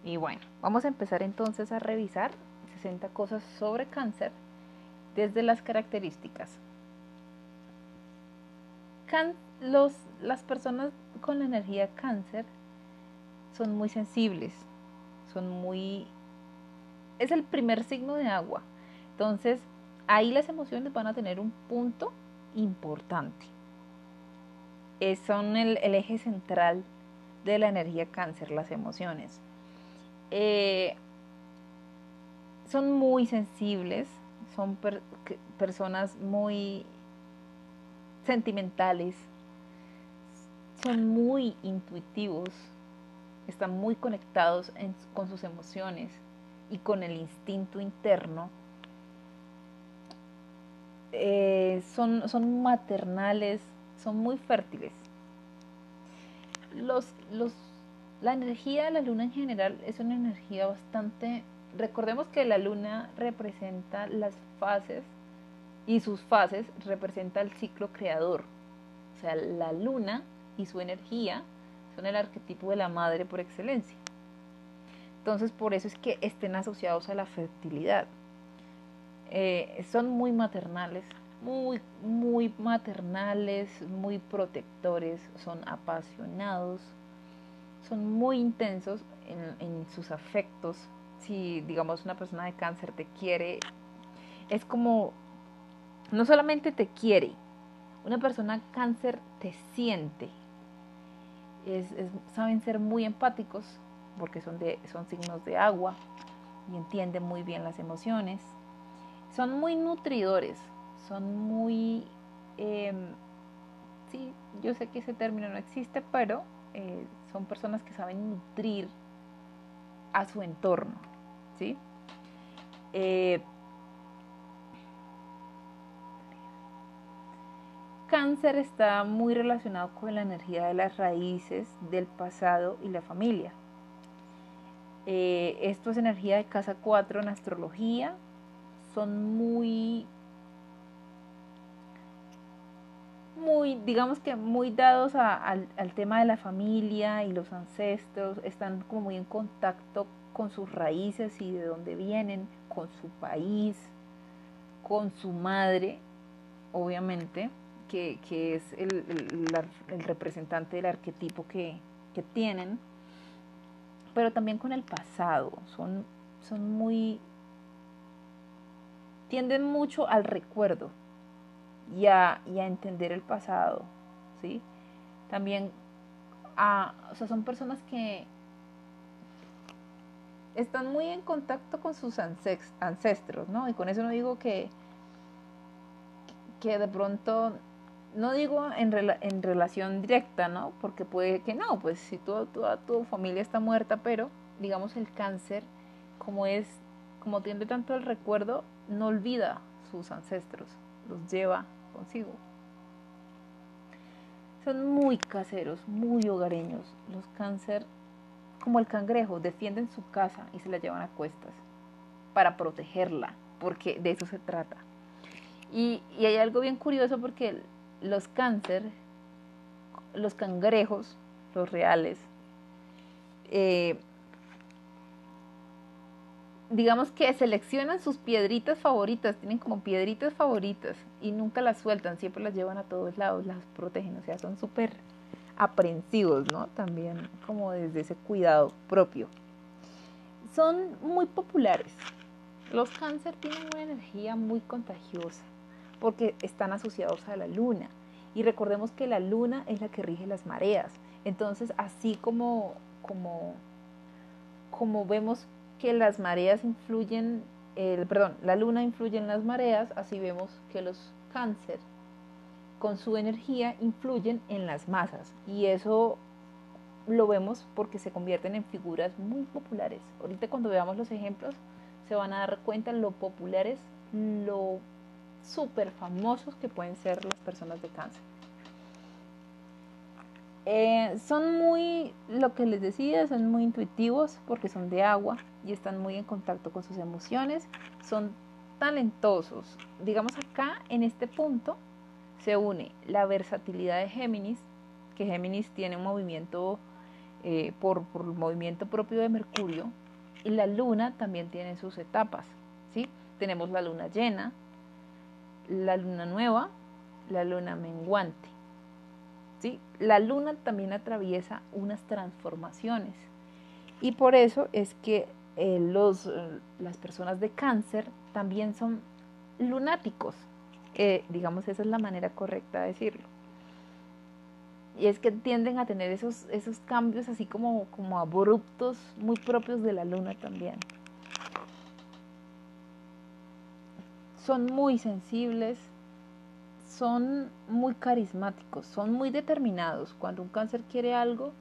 Y bueno, vamos a empezar entonces a revisar 60 cosas sobre cáncer desde las características. Los, las personas con la energía cáncer son muy sensibles, son muy es el primer signo de agua. Entonces, ahí las emociones van a tener un punto importante. son el, eje central de la energía cáncer, las emociones. Eh, son muy sensibles, son personas muy sentimentales, son muy intuitivos, están muy conectados con sus emociones y con el instinto interno, eh, son, son maternales, son muy fértiles. Los, los, la energía de la luna en general es una energía bastante... Recordemos que la luna representa las fases y sus fases representa el ciclo creador. O sea, la luna y su energía son el arquetipo de la madre por excelencia. Entonces, por eso es que estén asociados a la fertilidad. Eh, son muy maternales, muy, muy maternales, muy protectores, son apasionados, son muy intensos en, en sus afectos. Si, digamos, una persona de cáncer te quiere, es como, no solamente te quiere, una persona cáncer te siente. Saben ser muy empáticos, porque son, de, son signos de agua y entienden muy bien las emociones. Son muy nutridores, son muy... Em, sí, yo sé que ese término no existe, pero eh, son personas que saben nutrir a su entorno, ¿sí? Eh, cáncer está muy relacionado con la energía de las raíces, del pasado y la familia. Eh, esto es energía de casa 4 en astrología. Son muy, muy, digamos que muy dados al, al tema de la familia y los ancestros. Están como muy en contacto con sus raíces y de dónde vienen, con su país, con su madre, obviamente que, es el, representante del arquetipo que, tienen, pero también con el pasado. Son, son muy... tienden mucho al recuerdo y a, entender el pasado, ¿sí? También a, o sea, son personas que están muy en contacto con sus ancestros, ¿no? Y con eso no digo que, que de pronto no digo en, en, relación directa, ¿no? Porque puede que no, pues si toda, toda tu familia está muerta, pero digamos el cáncer, como es, como tiende tanto el recuerdo, no olvida sus ancestros, los lleva consigo. Son muy caseros, muy hogareños. Los cáncer, como el cangrejo, defienden su casa y se la llevan a cuestas para protegerla, porque de eso se trata. Y, y hay algo bien curioso porque los cáncer, los cangrejos, los reales, eh, digamos que seleccionan sus piedritas favoritas, tienen como piedritas favoritas y nunca las sueltan, siempre las llevan a todos lados, las protegen, o sea, son súper aprensivos, ¿no? También como desde ese cuidado propio. Son muy populares. Los cáncer tienen una energía muy contagiosa porque están asociados a la luna. Y recordemos que la luna es la que rige las mareas. Entonces, así como, como, como vemos que las mareas influyen, el, perdón, la luna influye en las mareas, así vemos que los cáncer con su energía influyen en las masas. Y eso lo vemos porque se convierten en figuras muy populares. Ahorita cuando veamos los ejemplos se van a dar cuenta lo populares, lo súper famosos que pueden ser las personas de cáncer. Eh, son muy, lo que les decía, son muy intuitivos porque son de agua y están muy en contacto con sus emociones, son talentosos. Digamos acá, en este punto, se une la versatilidad de Géminis, que Géminis tiene un movimiento eh, por, movimiento propio de Mercurio, y la luna también tiene sus etapas, ¿sí? Tenemos la luna llena, la luna nueva, la luna menguante. ¿sí? La luna también atraviesa unas transformaciones y por eso es que eh, los, eh, las personas de cáncer también son lunáticos. Digamos, esa es la manera correcta de decirlo. Y es que tienden a tener esos, esos cambios así como, como abruptos, muy propios de la luna también. Son muy sensibles, son muy carismáticos, son muy determinados. Cuando un cáncer quiere algo,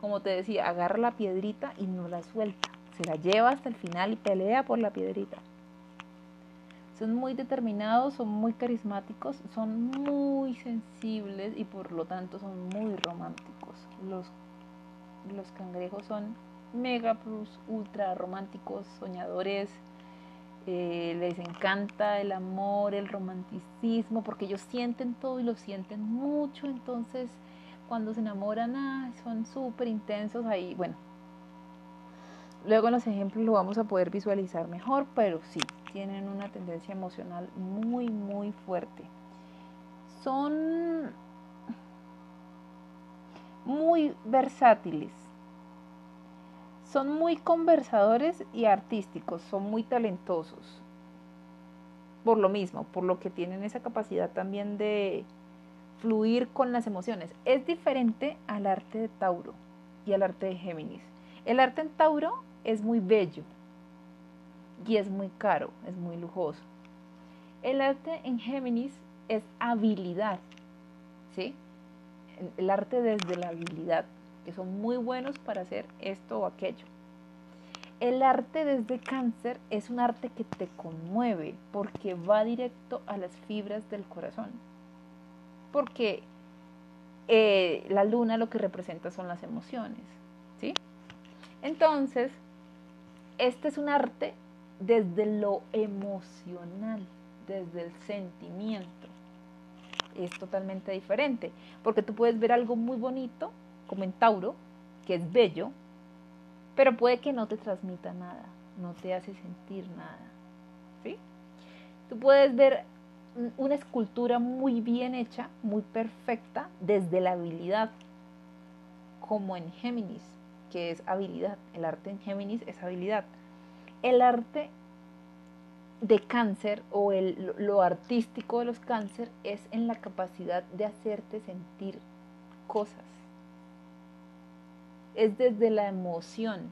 como te decía, agarra la piedrita y no la suelta. Se la lleva hasta el final y pelea por la piedrita. Son muy determinados, son muy carismáticos, son muy sensibles y por lo tanto son muy románticos. Los, los cangrejos son mega plus, ultra románticos, soñadores, eh, les encanta el amor, el romanticismo, porque ellos sienten todo y lo sienten mucho, entonces cuando se enamoran ah, son súper intensos ahí, bueno. Luego en los ejemplos lo vamos a poder visualizar mejor, pero sí, tienen una tendencia emocional muy, muy fuerte. Son muy versátiles son muy conversadores y artísticos, son muy talentosos. Por lo mismo, por lo que tienen esa capacidad también de fluir con las emociones. Es diferente al arte de Tauro y al arte de Géminis. El arte en Tauro es muy bello y es muy caro, es muy lujoso. El arte en Géminis es habilidad, ¿sí? el arte desde la habilidad, que son muy buenos para hacer esto o aquello. El arte desde cáncer es un arte que te conmueve porque va directo a las fibras del corazón. Porque eh, la luna lo que representa son las emociones. ¿sí? Entonces, este es un arte desde lo emocional, desde el sentimiento. Es totalmente diferente, porque tú puedes ver algo muy bonito, como en Tauro, que es bello, pero puede que no te transmita nada, no te hace sentir nada. ¿sí? Tú puedes ver una escultura muy bien hecha, muy perfecta, desde la habilidad, como en Géminis, que es habilidad. El arte en Géminis es habilidad. El arte de cáncer o el, lo artístico de los cáncer es en la capacidad de hacerte sentir cosas es desde la emoción.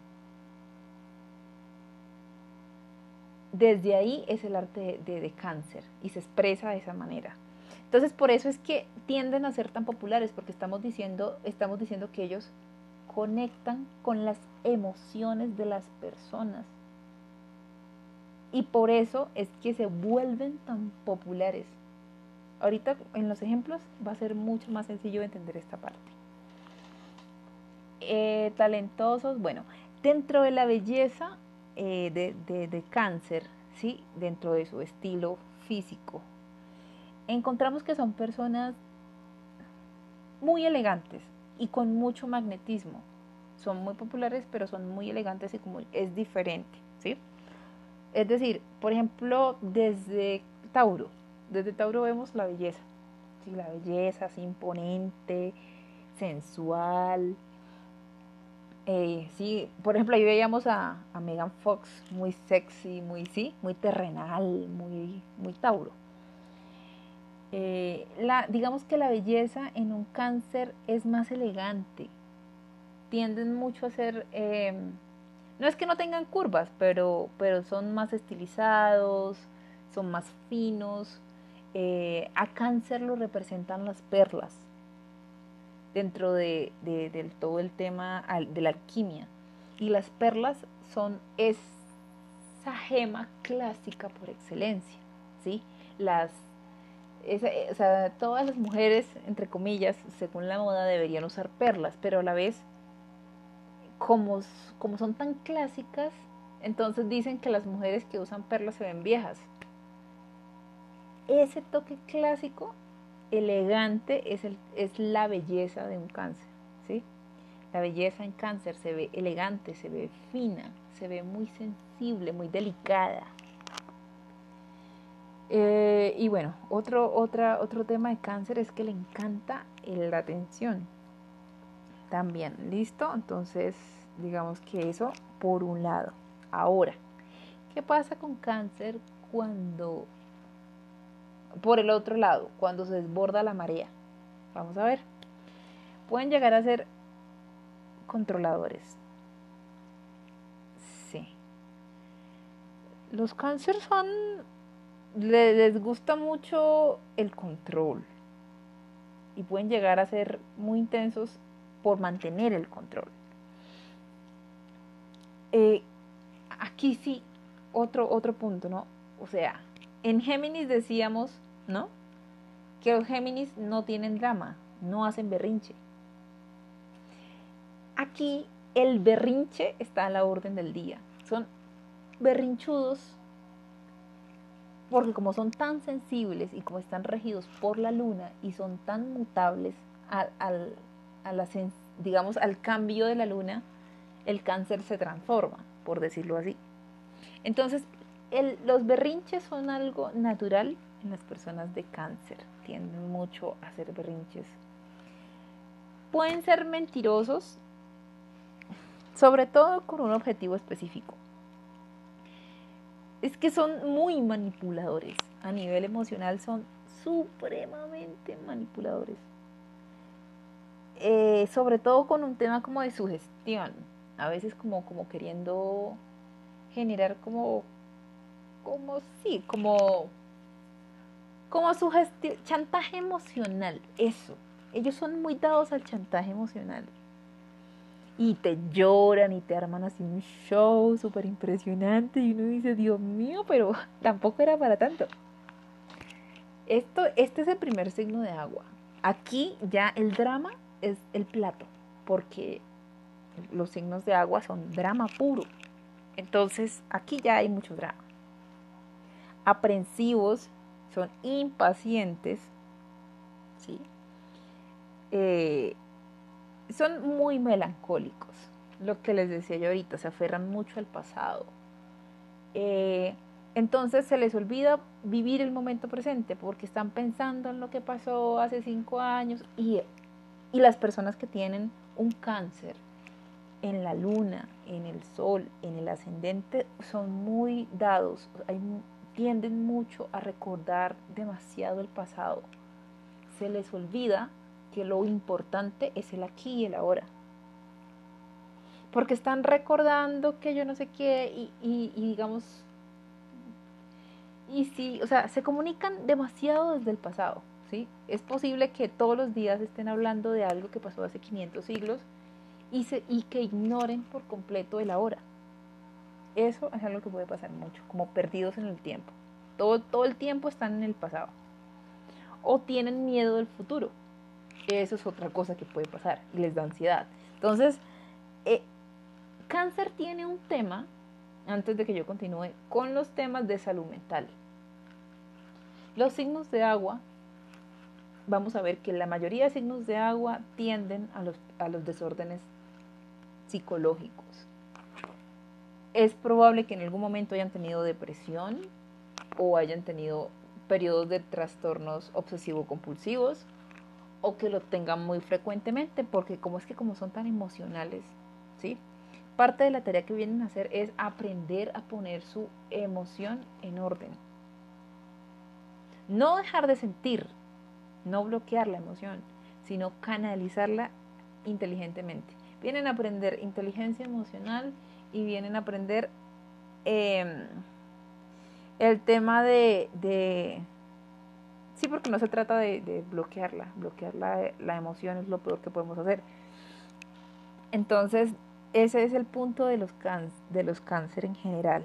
Desde ahí es el arte de, cáncer y se expresa de esa manera. Entonces, por eso es que tienden a ser tan populares, porque estamos diciendo, estamos diciendo que ellos conectan con las emociones de las personas. Y por eso es que se vuelven tan populares. Ahorita en los ejemplos va a ser mucho más sencillo entender esta parte. Eh, talentosos, bueno, dentro de la belleza eh, de, cáncer, ¿sí? dentro de su estilo físico, encontramos que son personas muy elegantes y con mucho magnetismo. Son muy populares, pero son muy elegantes y como es diferente, ¿sí? Es decir, por ejemplo, desde Tauro, desde Tauro vemos la belleza, ¿sí? La belleza es imponente, sensual, eh, sí, por ejemplo, ahí veíamos a, Megan Fox muy sexy, muy, sí, muy terrenal, muy, muy tauro. Eh, la, digamos que la belleza en un cáncer es más elegante. Tienden mucho a ser, em, no es que no tengan curvas, pero, pero son más estilizados, son más finos. Eh, a cáncer lo representan las perlas dentro de, todo el tema de la alquimia. Y las perlas son esa gema clásica por excelencia, ¿sí? Sea, todas las mujeres, entre comillas, según la moda, deberían usar perlas, pero a la vez, como son tan clásicas, entonces dicen que las mujeres que usan perlas se ven viejas. Ese toque clásico elegante es, el, es la belleza de un cáncer, ¿sí? La belleza en cáncer se ve elegante, se ve fina, se ve muy sensible, muy delicada. Eh, y bueno, otro, otro tema de cáncer es que le encanta la atención. También, ¿listo? Entonces, digamos que eso por un lado. Ahora, ¿qué pasa con cáncer cuando por el otro lado, cuando se desborda la marea. Vamos a ver. Pueden llegar a ser controladores. Sí. Los cánceres son... Les gusta mucho el control. Y pueden llegar a ser muy intensos por mantener el control. Eh, aquí sí, otro, otro punto, ¿no? O sea, en Géminis decíamos, ¿no? Que los Géminis no tienen drama, no hacen berrinche. Aquí el berrinche está a la orden del día. Son berrinchudos porque como son tan sensibles y como están regidos por la luna y son tan mutables al, digamos, al cambio de la luna, el cáncer se transforma, por decirlo así. Entonces, los berrinches son algo natural en las personas de cáncer. Tienden mucho a hacer berrinches. Pueden ser mentirosos, sobre todo con un objetivo específico. Es que son muy manipuladores. A nivel emocional son supremamente manipuladores. Eh, sobre todo con un tema como de sugestión. A veces como, como queriendo generar como como sí, como como su chantaje emocional, eso, Ellos son muy dados al chantaje emocional. Y te lloran y te arman así un show súper impresionante. Y uno dice, Dios mío, pero tampoco era para tanto. Esto, este es el primer signo de agua. Aquí ya el drama es el plato, porque los signos de agua son drama puro. Entonces aquí ya hay mucho drama. Aprensivos, son impacientes, ¿sí? Eh, son muy melancólicos, lo que les decía yo ahorita, se aferran mucho al pasado. Eh, entonces se les olvida vivir el momento presente porque están pensando en lo que pasó hace cinco años y, y las personas que tienen un cáncer en la luna, en el sol, en el ascendente, son muy dados, tienden mucho a recordar demasiado el pasado. Se les olvida que lo importante es el aquí y el ahora. Porque están recordando que yo no sé qué y, y digamos, y sí, o sea, se comunican demasiado desde el pasado, ¿sí? Es posible que todos los días estén hablando de algo que pasó hace 500 siglos y, que ignoren por completo el ahora. Eso es algo que puede pasar mucho, como perdidos en el tiempo. Todo, todo el tiempo están en el pasado. O tienen miedo del futuro. Eso es otra cosa que puede pasar y les da ansiedad. Entonces, eh, cáncer tiene un tema antes de que yo continúe con los temas de salud mental. Los signos de agua, vamos a ver que la mayoría de signos de agua tienden a los, a los desórdenes psicológicos. Es probable que en algún momento hayan tenido depresión o hayan tenido periodos de trastornos obsesivo-compulsivos o que lo tengan muy frecuentemente porque como es que como son tan emocionales, ¿sí? Parte de la tarea que vienen a hacer es aprender a poner su emoción en orden. No dejar de sentir, no bloquear la emoción, sino canalizarla inteligentemente. Vienen a aprender inteligencia emocional y vienen a aprender em, el tema de, Sí, porque no se trata de, bloquearla. Bloquear la, la, emoción es lo peor que podemos hacer. Entonces, ese es el punto de los, de los cáncer en general.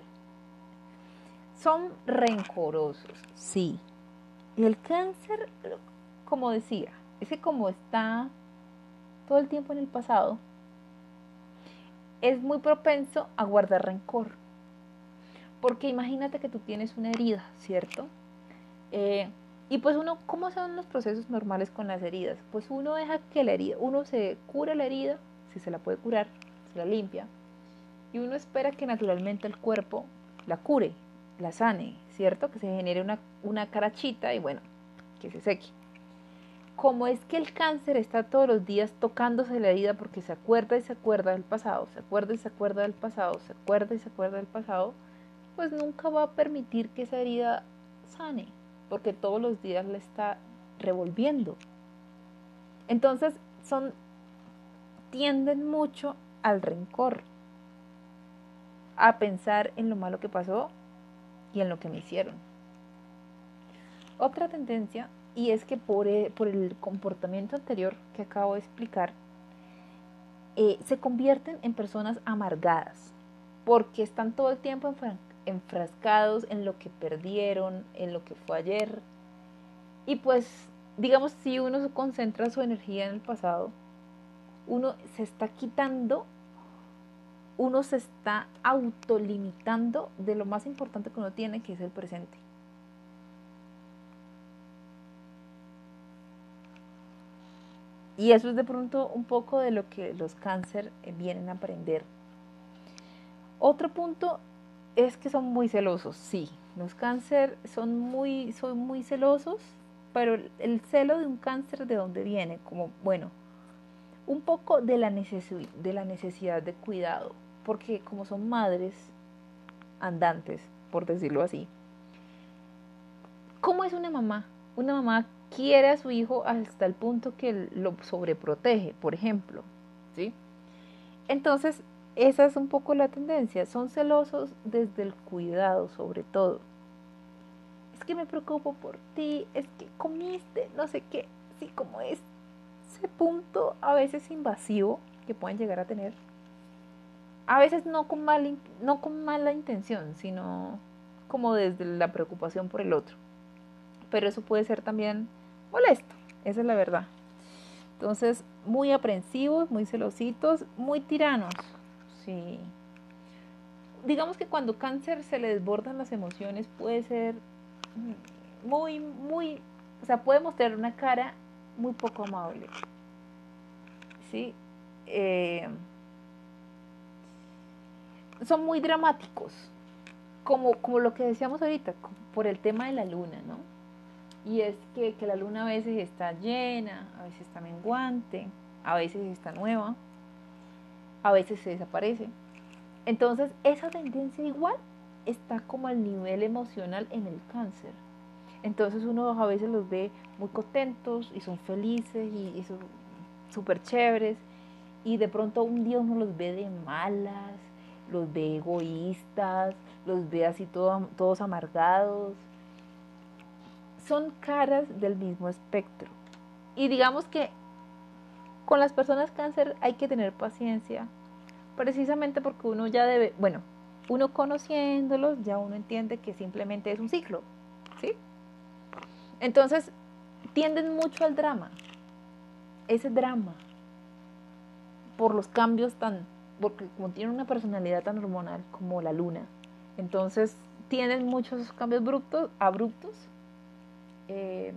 Son rencorosos, sí. Y el cáncer, como decía, ese como está todo el tiempo en el pasado, es muy propenso a guardar rencor. Porque imagínate que tú tienes una herida, ¿cierto? Eh, y pues uno, ¿cómo son los procesos normales con las heridas? Pues uno deja que la herida, uno se cura la herida, si se la puede curar, la limpia, y uno espera que naturalmente el cuerpo la cure, la sane, ¿cierto? Que se genere una, una carachita y bueno, que se seque. Como es que el cáncer está todos los días tocándose la herida porque se acuerda y se acuerda del pasado, se acuerda y se acuerda del pasado, se acuerda y se acuerda del pasado, pues nunca va a permitir que esa herida sane, porque todos los días la está revolviendo. Entonces, son tienden mucho al rencor, a pensar en lo malo que pasó y en lo que me hicieron. Otra tendencia, y es que por el, por el comportamiento anterior que acabo de explicar, eh, se convierten en personas amargadas, porque están todo el tiempo enfrascados en lo que perdieron, en lo que fue ayer. Y pues, digamos, si uno concentra su energía en el pasado, uno se está quitando uno se está autolimitando de lo más importante que uno tiene, que es el presente. Y eso es de pronto un poco de lo que los cáncer eh, vienen a aprender. Otro punto es que son muy celosos, sí. Los cáncer son muy, son muy celosos, pero el celo de un cáncer de dónde viene, como, bueno, un poco de la, de la necesidad de cuidado porque como son madres andantes, por decirlo así, ¿cómo es una mamá? Una mamá quiere a su hijo hasta el punto que lo sobreprotege, por ejemplo, ¿sí? Entonces, esa es un poco la tendencia, son celosos desde el cuidado sobre todo. Es que me preocupo por ti, es que comiste, no sé qué, sí, como es. ese punto a veces invasivo que pueden llegar a tener. A veces no con, mal, no con mala intención, sino como desde la preocupación por el otro. Pero eso puede ser también molesto, esa es la verdad. Entonces, muy aprensivos, muy celositos, muy tiranos. Sí. Digamos que cuando cáncer se le desbordan las emociones puede ser muy, muy, o sea, puede mostrar una cara muy poco amable. ¿Sí? Eh, son muy dramáticos, como, como lo que decíamos ahorita, por el tema de la luna, ¿no? Y es que, que la luna a veces está llena, a veces está menguante, a veces está nueva, a veces se desaparece. Entonces, esa tendencia igual está como al nivel emocional en el cáncer. Entonces uno a veces los ve muy contentos y son felices y, son súper chéveres y de pronto un día uno los ve de malas, los ve egoístas, los ve así todos amargados. Son caras del mismo espectro. Y digamos que con las personas cáncer hay que tener paciencia, precisamente porque uno ya debe, bueno, uno conociéndolos ya uno entiende que simplemente es un ciclo, ¿sí? Entonces, tienden mucho al drama, ese drama, por los cambios tan, porque como tienen una personalidad tan hormonal como la luna, entonces tienen muchos cambios abruptos, abruptos. Eh,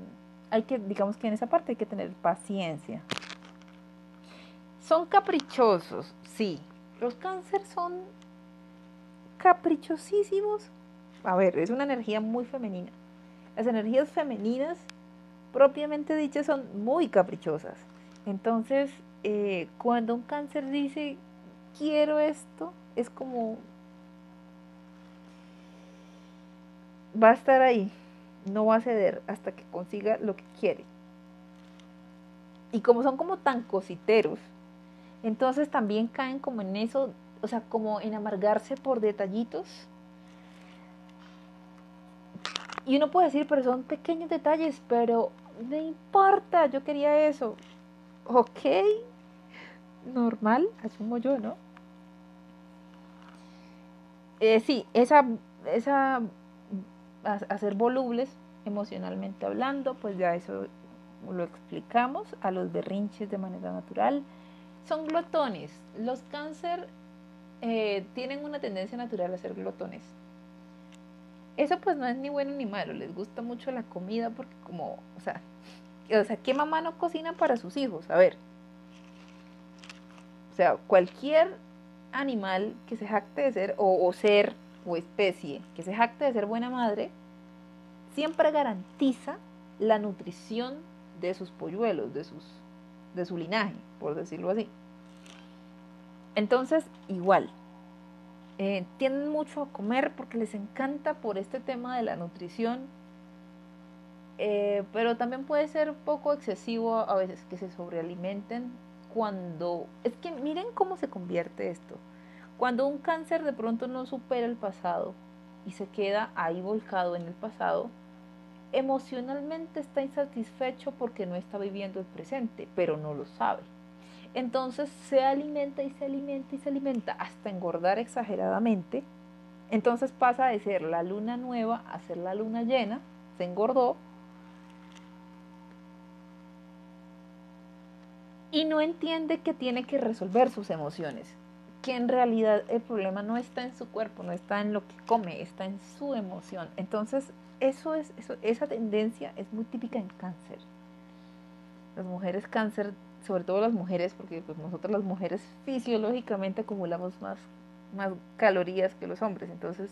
hay que, digamos que en esa parte hay que tener paciencia. Son caprichosos, sí. Los cáncer son caprichosísimos. A ver, es una energía muy femenina. Las energías femeninas, propiamente dichas, son muy caprichosas. Entonces, eh, cuando un cáncer dice, quiero esto, es como, va a estar ahí, no va a ceder hasta que consiga lo que quiere. Y como son como tan cositeros, entonces también caen como en eso, o sea, como en amargarse por detallitos. Y uno puede decir, pero son pequeños detalles, pero no importa, yo quería eso. Ok, normal, asumo yo, ¿no? Eh, sí, esa, esa, hacer volubles emocionalmente hablando, pues ya eso lo explicamos, a los berrinches de manera natural, son glotones. Los cáncer eh, tienen una tendencia natural a ser glotones. Eso pues no es ni bueno ni malo, les gusta mucho la comida porque como, o sea, o sea, ¿qué mamá no cocina para sus hijos? A ver. O sea, cualquier animal que se jacte de ser, o ser, o especie, que se jacte de ser buena madre, siempre garantiza la nutrición de sus polluelos, de sus de su linaje, por decirlo así. Entonces, igual, eh, tienden mucho a comer porque les encanta por este tema de la nutrición, eh, pero también puede ser un poco excesivo a veces que se sobrealimenten cuando... Es que miren cómo se convierte esto. Cuando un cáncer de pronto no supera el pasado y se queda ahí volcado en el pasado, emocionalmente está insatisfecho porque no está viviendo el presente, pero no lo sabe. Entonces se alimenta y se alimenta y se alimenta hasta engordar exageradamente. Entonces pasa de ser la luna nueva a ser la luna llena, se engordó. Y no entiende que tiene que resolver sus emociones, que en realidad el problema no está en su cuerpo, no está en lo que come, está en su emoción. Entonces eso es, esa tendencia es muy típica en cáncer. Las mujeres cáncer, sobre todo las mujeres, porque pues nosotros las mujeres fisiológicamente acumulamos más, más calorías que los hombres, entonces,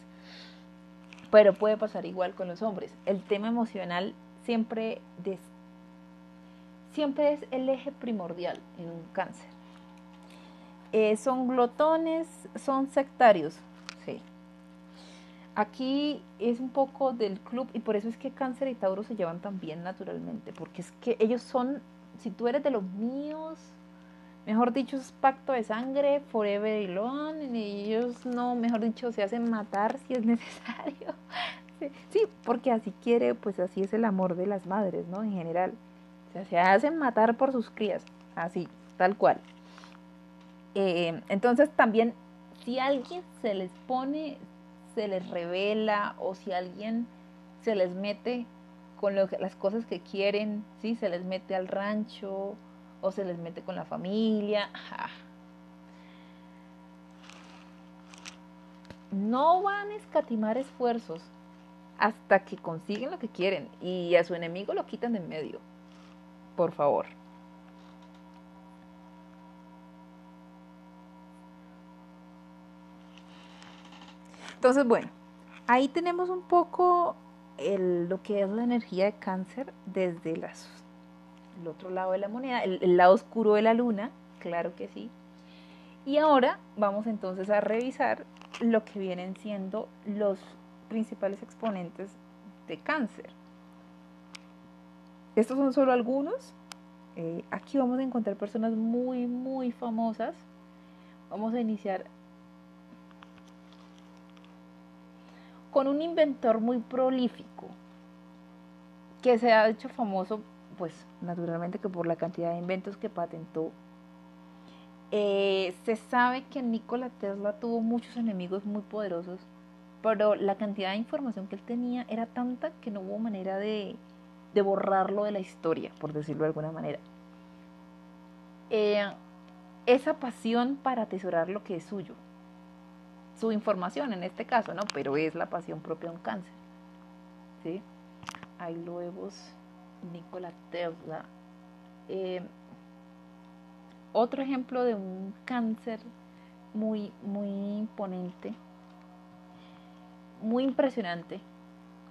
pero puede pasar igual con los hombres. El tema emocional siempre, siempre es el eje primordial en un cáncer. Eh, son glotones, son sectarios, sí, Aquí es un poco del club y por eso es que cáncer y Tauro se llevan tan bien naturalmente, porque es que ellos son, si tú eres de los míos, mejor dicho, es pacto de sangre, forever y long, y ellos no, mejor dicho, se hacen matar si es necesario. Sí, porque así quiere, pues así es el amor de las madres, ¿no? En general, sea, se hacen matar por sus crías, así, tal cual. Eh, entonces también, si alguien se les pone, se les revela o si alguien se les mete con las cosas que quieren, ¿sí? se les mete al rancho o se les mete con la familia. No van a escatimar esfuerzos hasta que consiguen lo que quieren y a su enemigo lo quitan de en medio. Por favor. Entonces, bueno, ahí tenemos un poco lo que es la energía de cáncer desde el otro lado de la moneda, el lado oscuro de la luna, claro que sí. Y ahora vamos entonces a revisar lo que vienen siendo los principales exponentes de cáncer. Estos son solo algunos. Eh, aquí vamos a encontrar personas muy, muy famosas. Vamos a iniciar con un inventor muy prolífico que se ha hecho famoso, pues naturalmente que por la cantidad de inventos que patentó. Eh, se sabe que Nikola Tesla tuvo muchos enemigos muy poderosos pero la cantidad de información que él tenía era tanta que no hubo manera de, borrarlo de la historia, por decirlo de alguna manera. Eh, esa pasión para atesorar lo que es suyo, su información en este caso, ¿no? Pero es la pasión propia de un cáncer. ¿sí? Ahí lo vemos, Nikola Tesla. Eh, otro ejemplo de un cáncer muy, muy imponente muy impresionante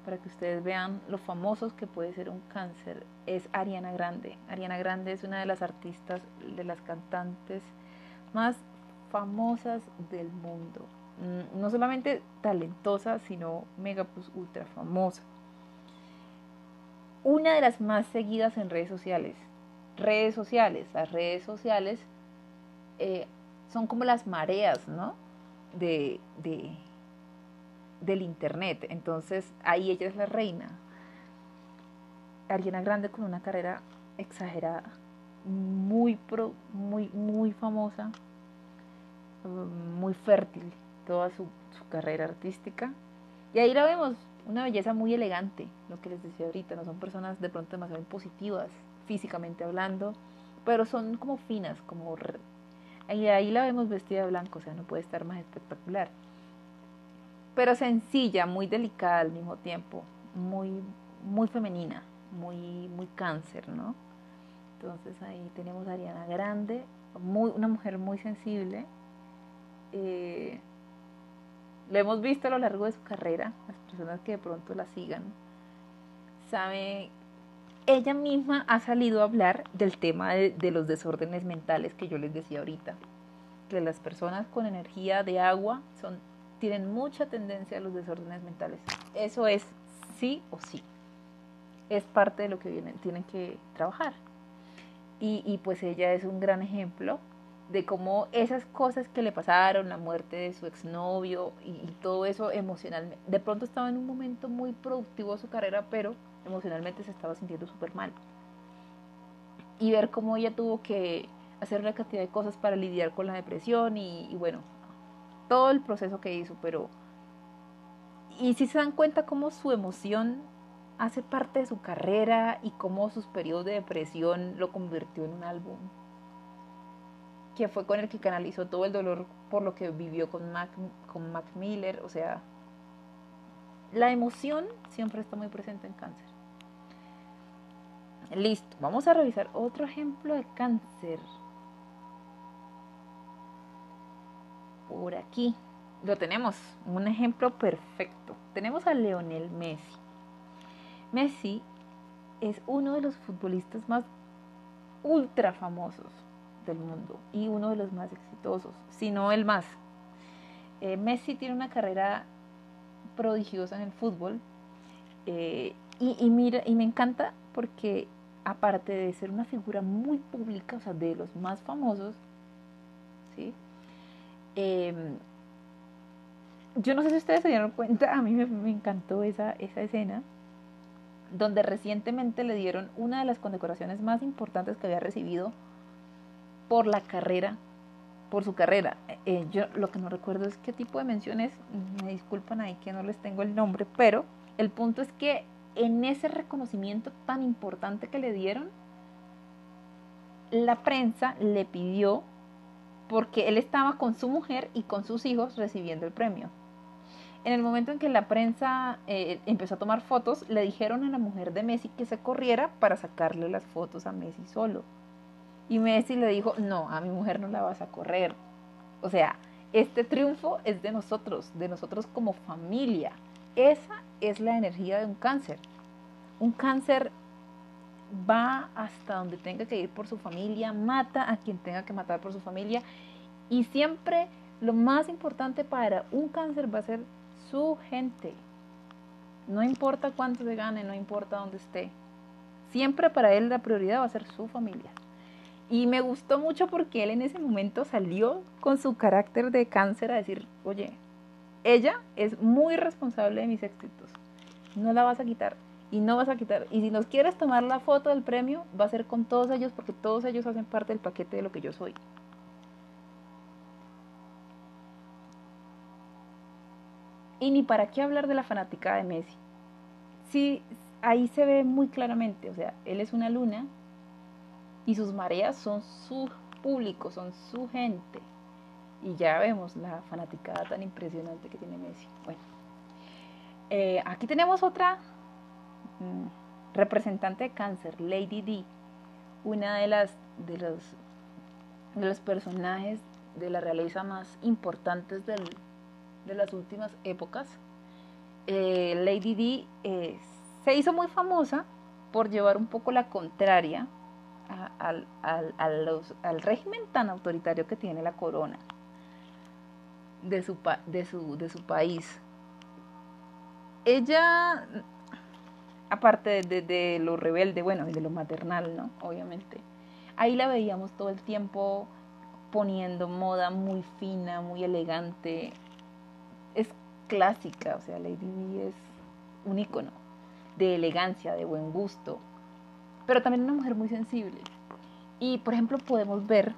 para que ustedes vean lo famosos que puede ser un cáncer es Ariana Grande. Ariana Grande es una de las artistas, de las cantantes más famosas del mundo. Mm, no solamente talentosa, sino mega plus ultra famosa. Una de las más seguidas en redes sociales. Redes sociales, las redes sociales eh, son como las mareas, ¿no? de, del Internet. Entonces ahí ella es la reina. Ariana Grande con una carrera exagerada, muy, pro, muy, muy famosa, muy fértil toda su, su carrera artística. Y ahí la vemos, una belleza muy elegante, lo que les decía ahorita, no son personas de pronto demasiado positivas, físicamente hablando, pero son como finas, como... Ahí, ahí la vemos vestida de blanco, o sea, no puede estar más espectacular pero sencilla, muy delicada al mismo tiempo, muy, muy femenina, muy, muy cáncer, ¿no? Entonces ahí tenemos a Ariana Grande, muy, una mujer muy sensible. Eh, lo hemos visto a lo largo de su carrera, las personas que de pronto la sigan, sabe, ella misma ha salido a hablar del tema de, de los desórdenes mentales que yo les decía ahorita, que las personas con energía de agua son tienen mucha tendencia a los desórdenes mentales. Eso es sí o sí. Es parte de lo que vienen, tienen que trabajar. Y, pues ella es un gran ejemplo de cómo esas cosas que le pasaron, la muerte de su exnovio y, todo eso emocionalmente, de pronto estaba en un momento muy productivo de su carrera, pero emocionalmente se estaba sintiendo súper mal. Y ver cómo ella tuvo que hacer una cantidad de cosas para lidiar con la depresión y, y bueno, todo el proceso que hizo, pero... Y si se dan cuenta cómo su emoción hace parte de su carrera y cómo sus periodos de depresión lo convirtió en un álbum, que fue con el que canalizó todo el dolor por lo que vivió con Mac, con Mac Miller, o sea, la emoción siempre está muy presente en cáncer. Listo, vamos a revisar otro ejemplo de cáncer. por aquí. Lo tenemos, un ejemplo perfecto. Tenemos a Leonel Messi. Messi es uno de los futbolistas más ultra famosos del mundo y uno de los más exitosos, si no el más. Eh, Messi tiene una carrera prodigiosa en el fútbol eh, y, mira, y me encanta porque aparte de ser una figura muy pública, o sea, de los más famosos, ¿sí? Em, yo no sé si ustedes se dieron cuenta, a mí me, encantó esa, esa escena donde recientemente le dieron una de las condecoraciones más importantes que había recibido por la carrera, por su carrera. Eh, yo lo que no recuerdo es qué tipo de menciones, me disculpan ahí que no les tengo el nombre, pero el punto es que en ese reconocimiento tan importante que le dieron, la prensa le pidió, porque él estaba con su mujer y con sus hijos recibiendo el premio. En el momento en que la prensa eh, empezó a tomar fotos, le dijeron a la mujer de Messi que se corriera para sacarle las fotos a Messi solo. Y Messi le dijo, no, a mi mujer no la vas a correr. O sea, este triunfo es de nosotros, de nosotros como familia. Esa es la energía de un cáncer. Un cáncer va hasta donde tenga que ir por su familia, mata a quien tenga que matar por su familia y siempre lo más importante para un cáncer va a ser su gente. No importa cuánto se gane, no importa dónde esté. Siempre para él la prioridad va a ser su familia. Y me gustó mucho porque él en ese momento salió con su carácter de cáncer a decir, oye, ella es muy responsable de mis éxitos. No la vas a quitar. Y no vas a quitar. Y si nos quieres tomar la foto del premio, va a ser con todos ellos porque todos ellos hacen parte del paquete de lo que yo soy. Y ni para qué hablar de la fanática de Messi. Sí, ahí se ve muy claramente, o sea, él es una luna y sus mareas son su público, son su gente. Y ya vemos la fanaticada tan impresionante que tiene Messi. Bueno, eh, aquí tenemos otra mm, representante de cáncer, Lady D, una de las de los, de los personajes de la realeza más importantes del, de las últimas épocas. Eh, Lady Di eh, se hizo muy famosa por llevar un poco la contraria al, al, régimen tan autoritario que tiene la corona de su, de su, de su país. Ella, aparte de, de, lo rebelde, bueno, y de lo maternal, ¿no? Obviamente. Ahí la veíamos todo el tiempo poniendo moda muy fina, muy elegante, es clásica, o sea, Lady Di es un icono de elegancia, de buen gusto, pero también una mujer muy sensible. Y por ejemplo podemos ver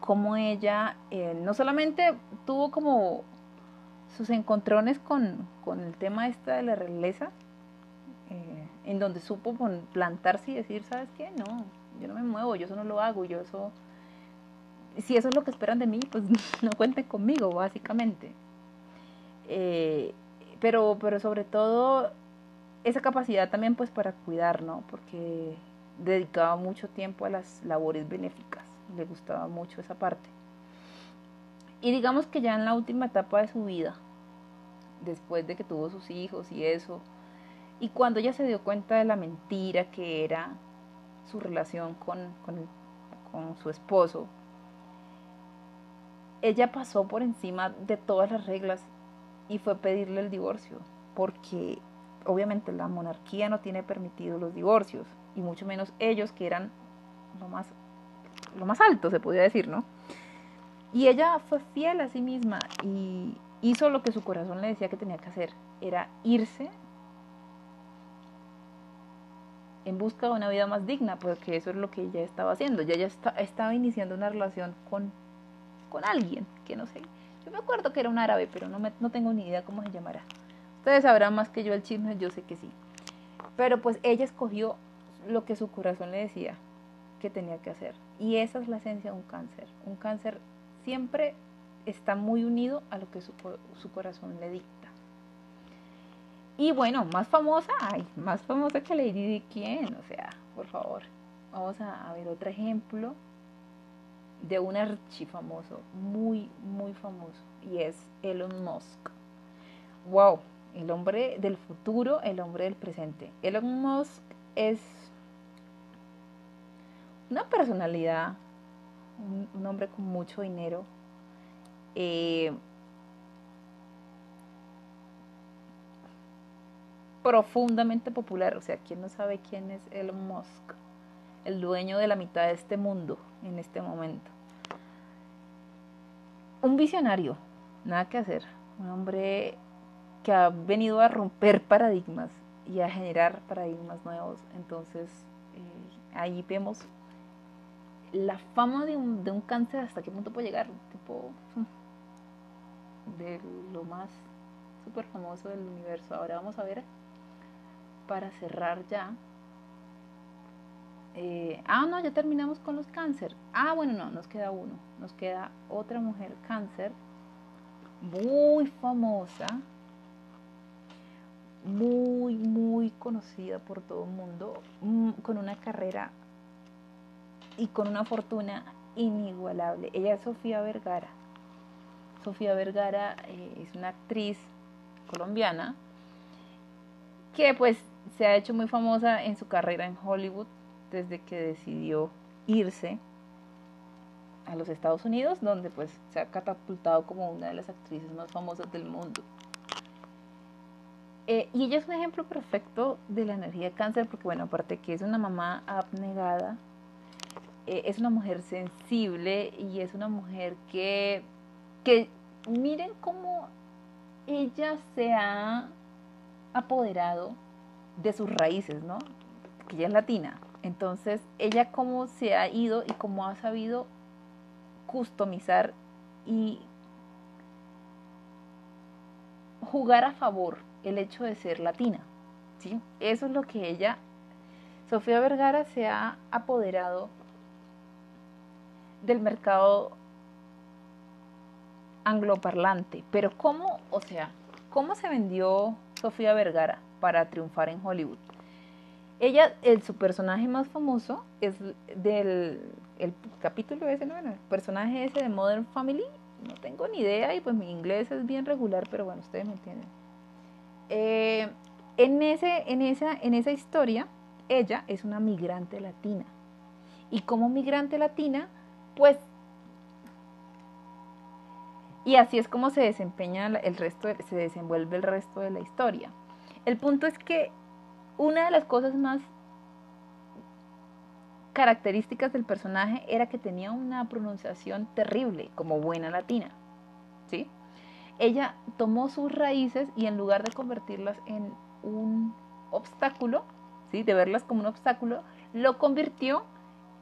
cómo ella eh, no solamente tuvo como sus encontrones con, el tema esta de la realeza, eh, en donde supo plantarse y decir, ¿sabes qué? No, yo no me muevo, yo eso no lo hago, yo eso... Si eso es lo que esperan de mí, pues no cuenten conmigo, básicamente. Eh, pero, pero sobre todo esa capacidad también pues para cuidar, ¿no? Porque dedicaba mucho tiempo a las labores benéficas, le gustaba mucho esa parte. Y digamos que ya en la última etapa de su vida, después de que tuvo sus hijos y eso, y cuando ella se dio cuenta de la mentira que era su relación con, con, con su esposo, ella pasó por encima de todas las reglas y fue pedirle el divorcio, porque obviamente la monarquía no tiene permitido los divorcios, y mucho menos ellos que eran lo más, lo más alto, se podría decir, ¿no? Y ella fue fiel a sí misma y hizo lo que su corazón le decía que tenía que hacer, era irse en busca de una vida más digna, porque eso es lo que ella estaba haciendo. Ella ya estaba iniciando una relación con, con alguien, que no sé, yo me acuerdo que era un árabe, pero no, me, no tengo ni idea cómo se llamará. Ustedes sabrán más que yo el chisme, yo sé que sí. Pero pues ella escogió lo que su corazón le decía que tenía que hacer. Y esa es la esencia de un cáncer. Un cáncer siempre está muy unido a lo que su, su corazón le dicta. Y bueno, más famosa, ay, más famosa que Lady Di, ¿quién? O sea, por favor, vamos a, a ver otro ejemplo de un archifamoso, muy, muy famoso, y es Elon Musk. ¡Wow! El hombre del futuro, el hombre del presente. Elon Musk es una personalidad, un, hombre con mucho dinero, eh, profundamente popular. O sea, ¿quién no sabe quién es Elon Musk? El dueño de la mitad de este mundo en este momento. Un visionario, nada que hacer. Un hombre que ha venido a romper paradigmas y a generar paradigmas nuevos. Entonces, eh, ahí vemos la fama de un, de un cáncer hasta qué punto puede llegar, tipo de lo más súper famoso del universo. Ahora vamos a ver, para cerrar ya. Eh, ah, no, ya terminamos con los cáncer. Ah, bueno, no, nos queda uno. Nos queda otra mujer cáncer muy famosa, muy, muy conocida por todo el mundo, mm, con una carrera y con una fortuna inigualable. Ella es Sofía Vergara. Sofía Vergara eh, es una actriz colombiana que pues se ha hecho muy famosa en su carrera en Hollywood desde que decidió irse a los Estados Unidos, donde pues se ha catapultado como una de las actrices más famosas del mundo. Eh, y ella es un ejemplo perfecto de la energía de cáncer, porque bueno, aparte que es una mamá abnegada, eh, es una mujer sensible y es una mujer que, que miren cómo ella se ha apoderado de sus raíces, ¿no? Que ella es latina. Entonces, ella cómo se ha ido y cómo ha sabido customizar y jugar a favor el hecho de ser latina. ¿sí? Eso es lo que ella, Sofía Vergara, se ha apoderado del mercado angloparlante. Pero ¿cómo, o sea, cómo se vendió Sofía Vergara para triunfar en Hollywood? Ella, el, su personaje más famoso es del el capítulo ese, ¿no? el personaje ese de Modern Family. No tengo ni idea y pues mi inglés es bien regular, pero bueno, ustedes me entienden. Eh, en, ese, en, esa, en esa historia, ella es una migrante latina. Y como migrante latina, pues... Y así es como se desempeña el resto, se desenvuelve el resto de la historia. El punto es que una de las cosas más características del personaje era que tenía una pronunciación terrible, como buena latina. ¿Sí? Ella tomó sus raíces y en lugar de convertirlas en un obstáculo, ¿sí? de verlas como un obstáculo, lo convirtió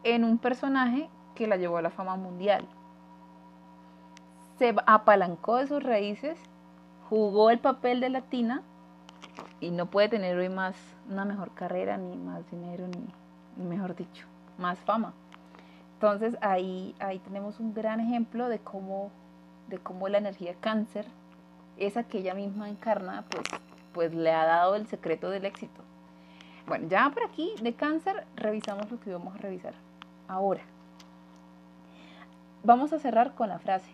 en un personaje que la llevó a la fama mundial. Se apalancó de sus raíces, jugó el papel de latina y no puede tener hoy más una mejor carrera, ni más dinero, ni, mejor dicho, más fama. Entonces ahí, ahí tenemos un gran ejemplo de cómo, de cómo la energía cáncer, esa que ella misma encarna, pues, pues le ha dado el secreto del éxito. Bueno, ya por aquí de cáncer revisamos lo que vamos a revisar ahora. Vamos a cerrar con la frase.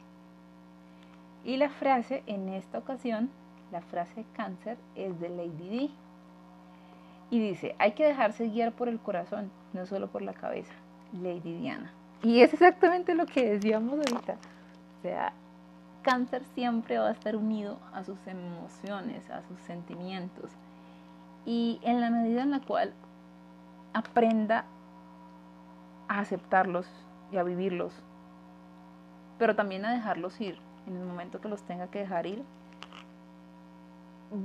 Y la frase en esta ocasión la frase cáncer es de Lady D. Y dice, hay que dejarse guiar por el corazón, no solo por la cabeza. Lady Diana. Y es exactamente lo que decíamos ahorita. O sea, cáncer siempre va a estar unido a sus emociones, a sus sentimientos. Y en la medida en la cual aprenda a aceptarlos y a vivirlos, pero también a dejarlos ir en el momento que los tenga que dejar ir,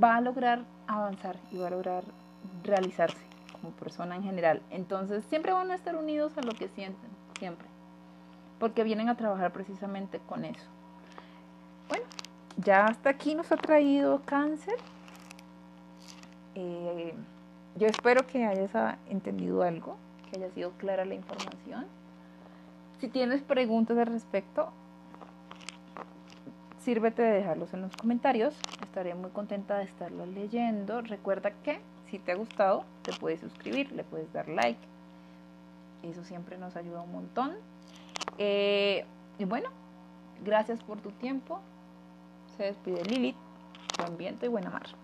va a lograr avanzar y va a lograr realizarse como persona en general. Entonces siempre van a estar unidos a lo que sienten, siempre. Porque vienen a trabajar precisamente con eso. Ya hasta aquí nos ha traído cáncer. Eh, yo espero que hayas entendido algo, que haya sido clara la información. Si tienes preguntas al respecto, sírvete de dejarlos en los comentarios. Estaré muy contenta de estarlos leyendo. Recuerda que si te ha gustado, te puedes suscribir, le puedes dar like. Eso siempre nos ayuda un montón. Eh, y bueno, gracias por tu tiempo. Se despide Lilith. Buen viento y buena mar.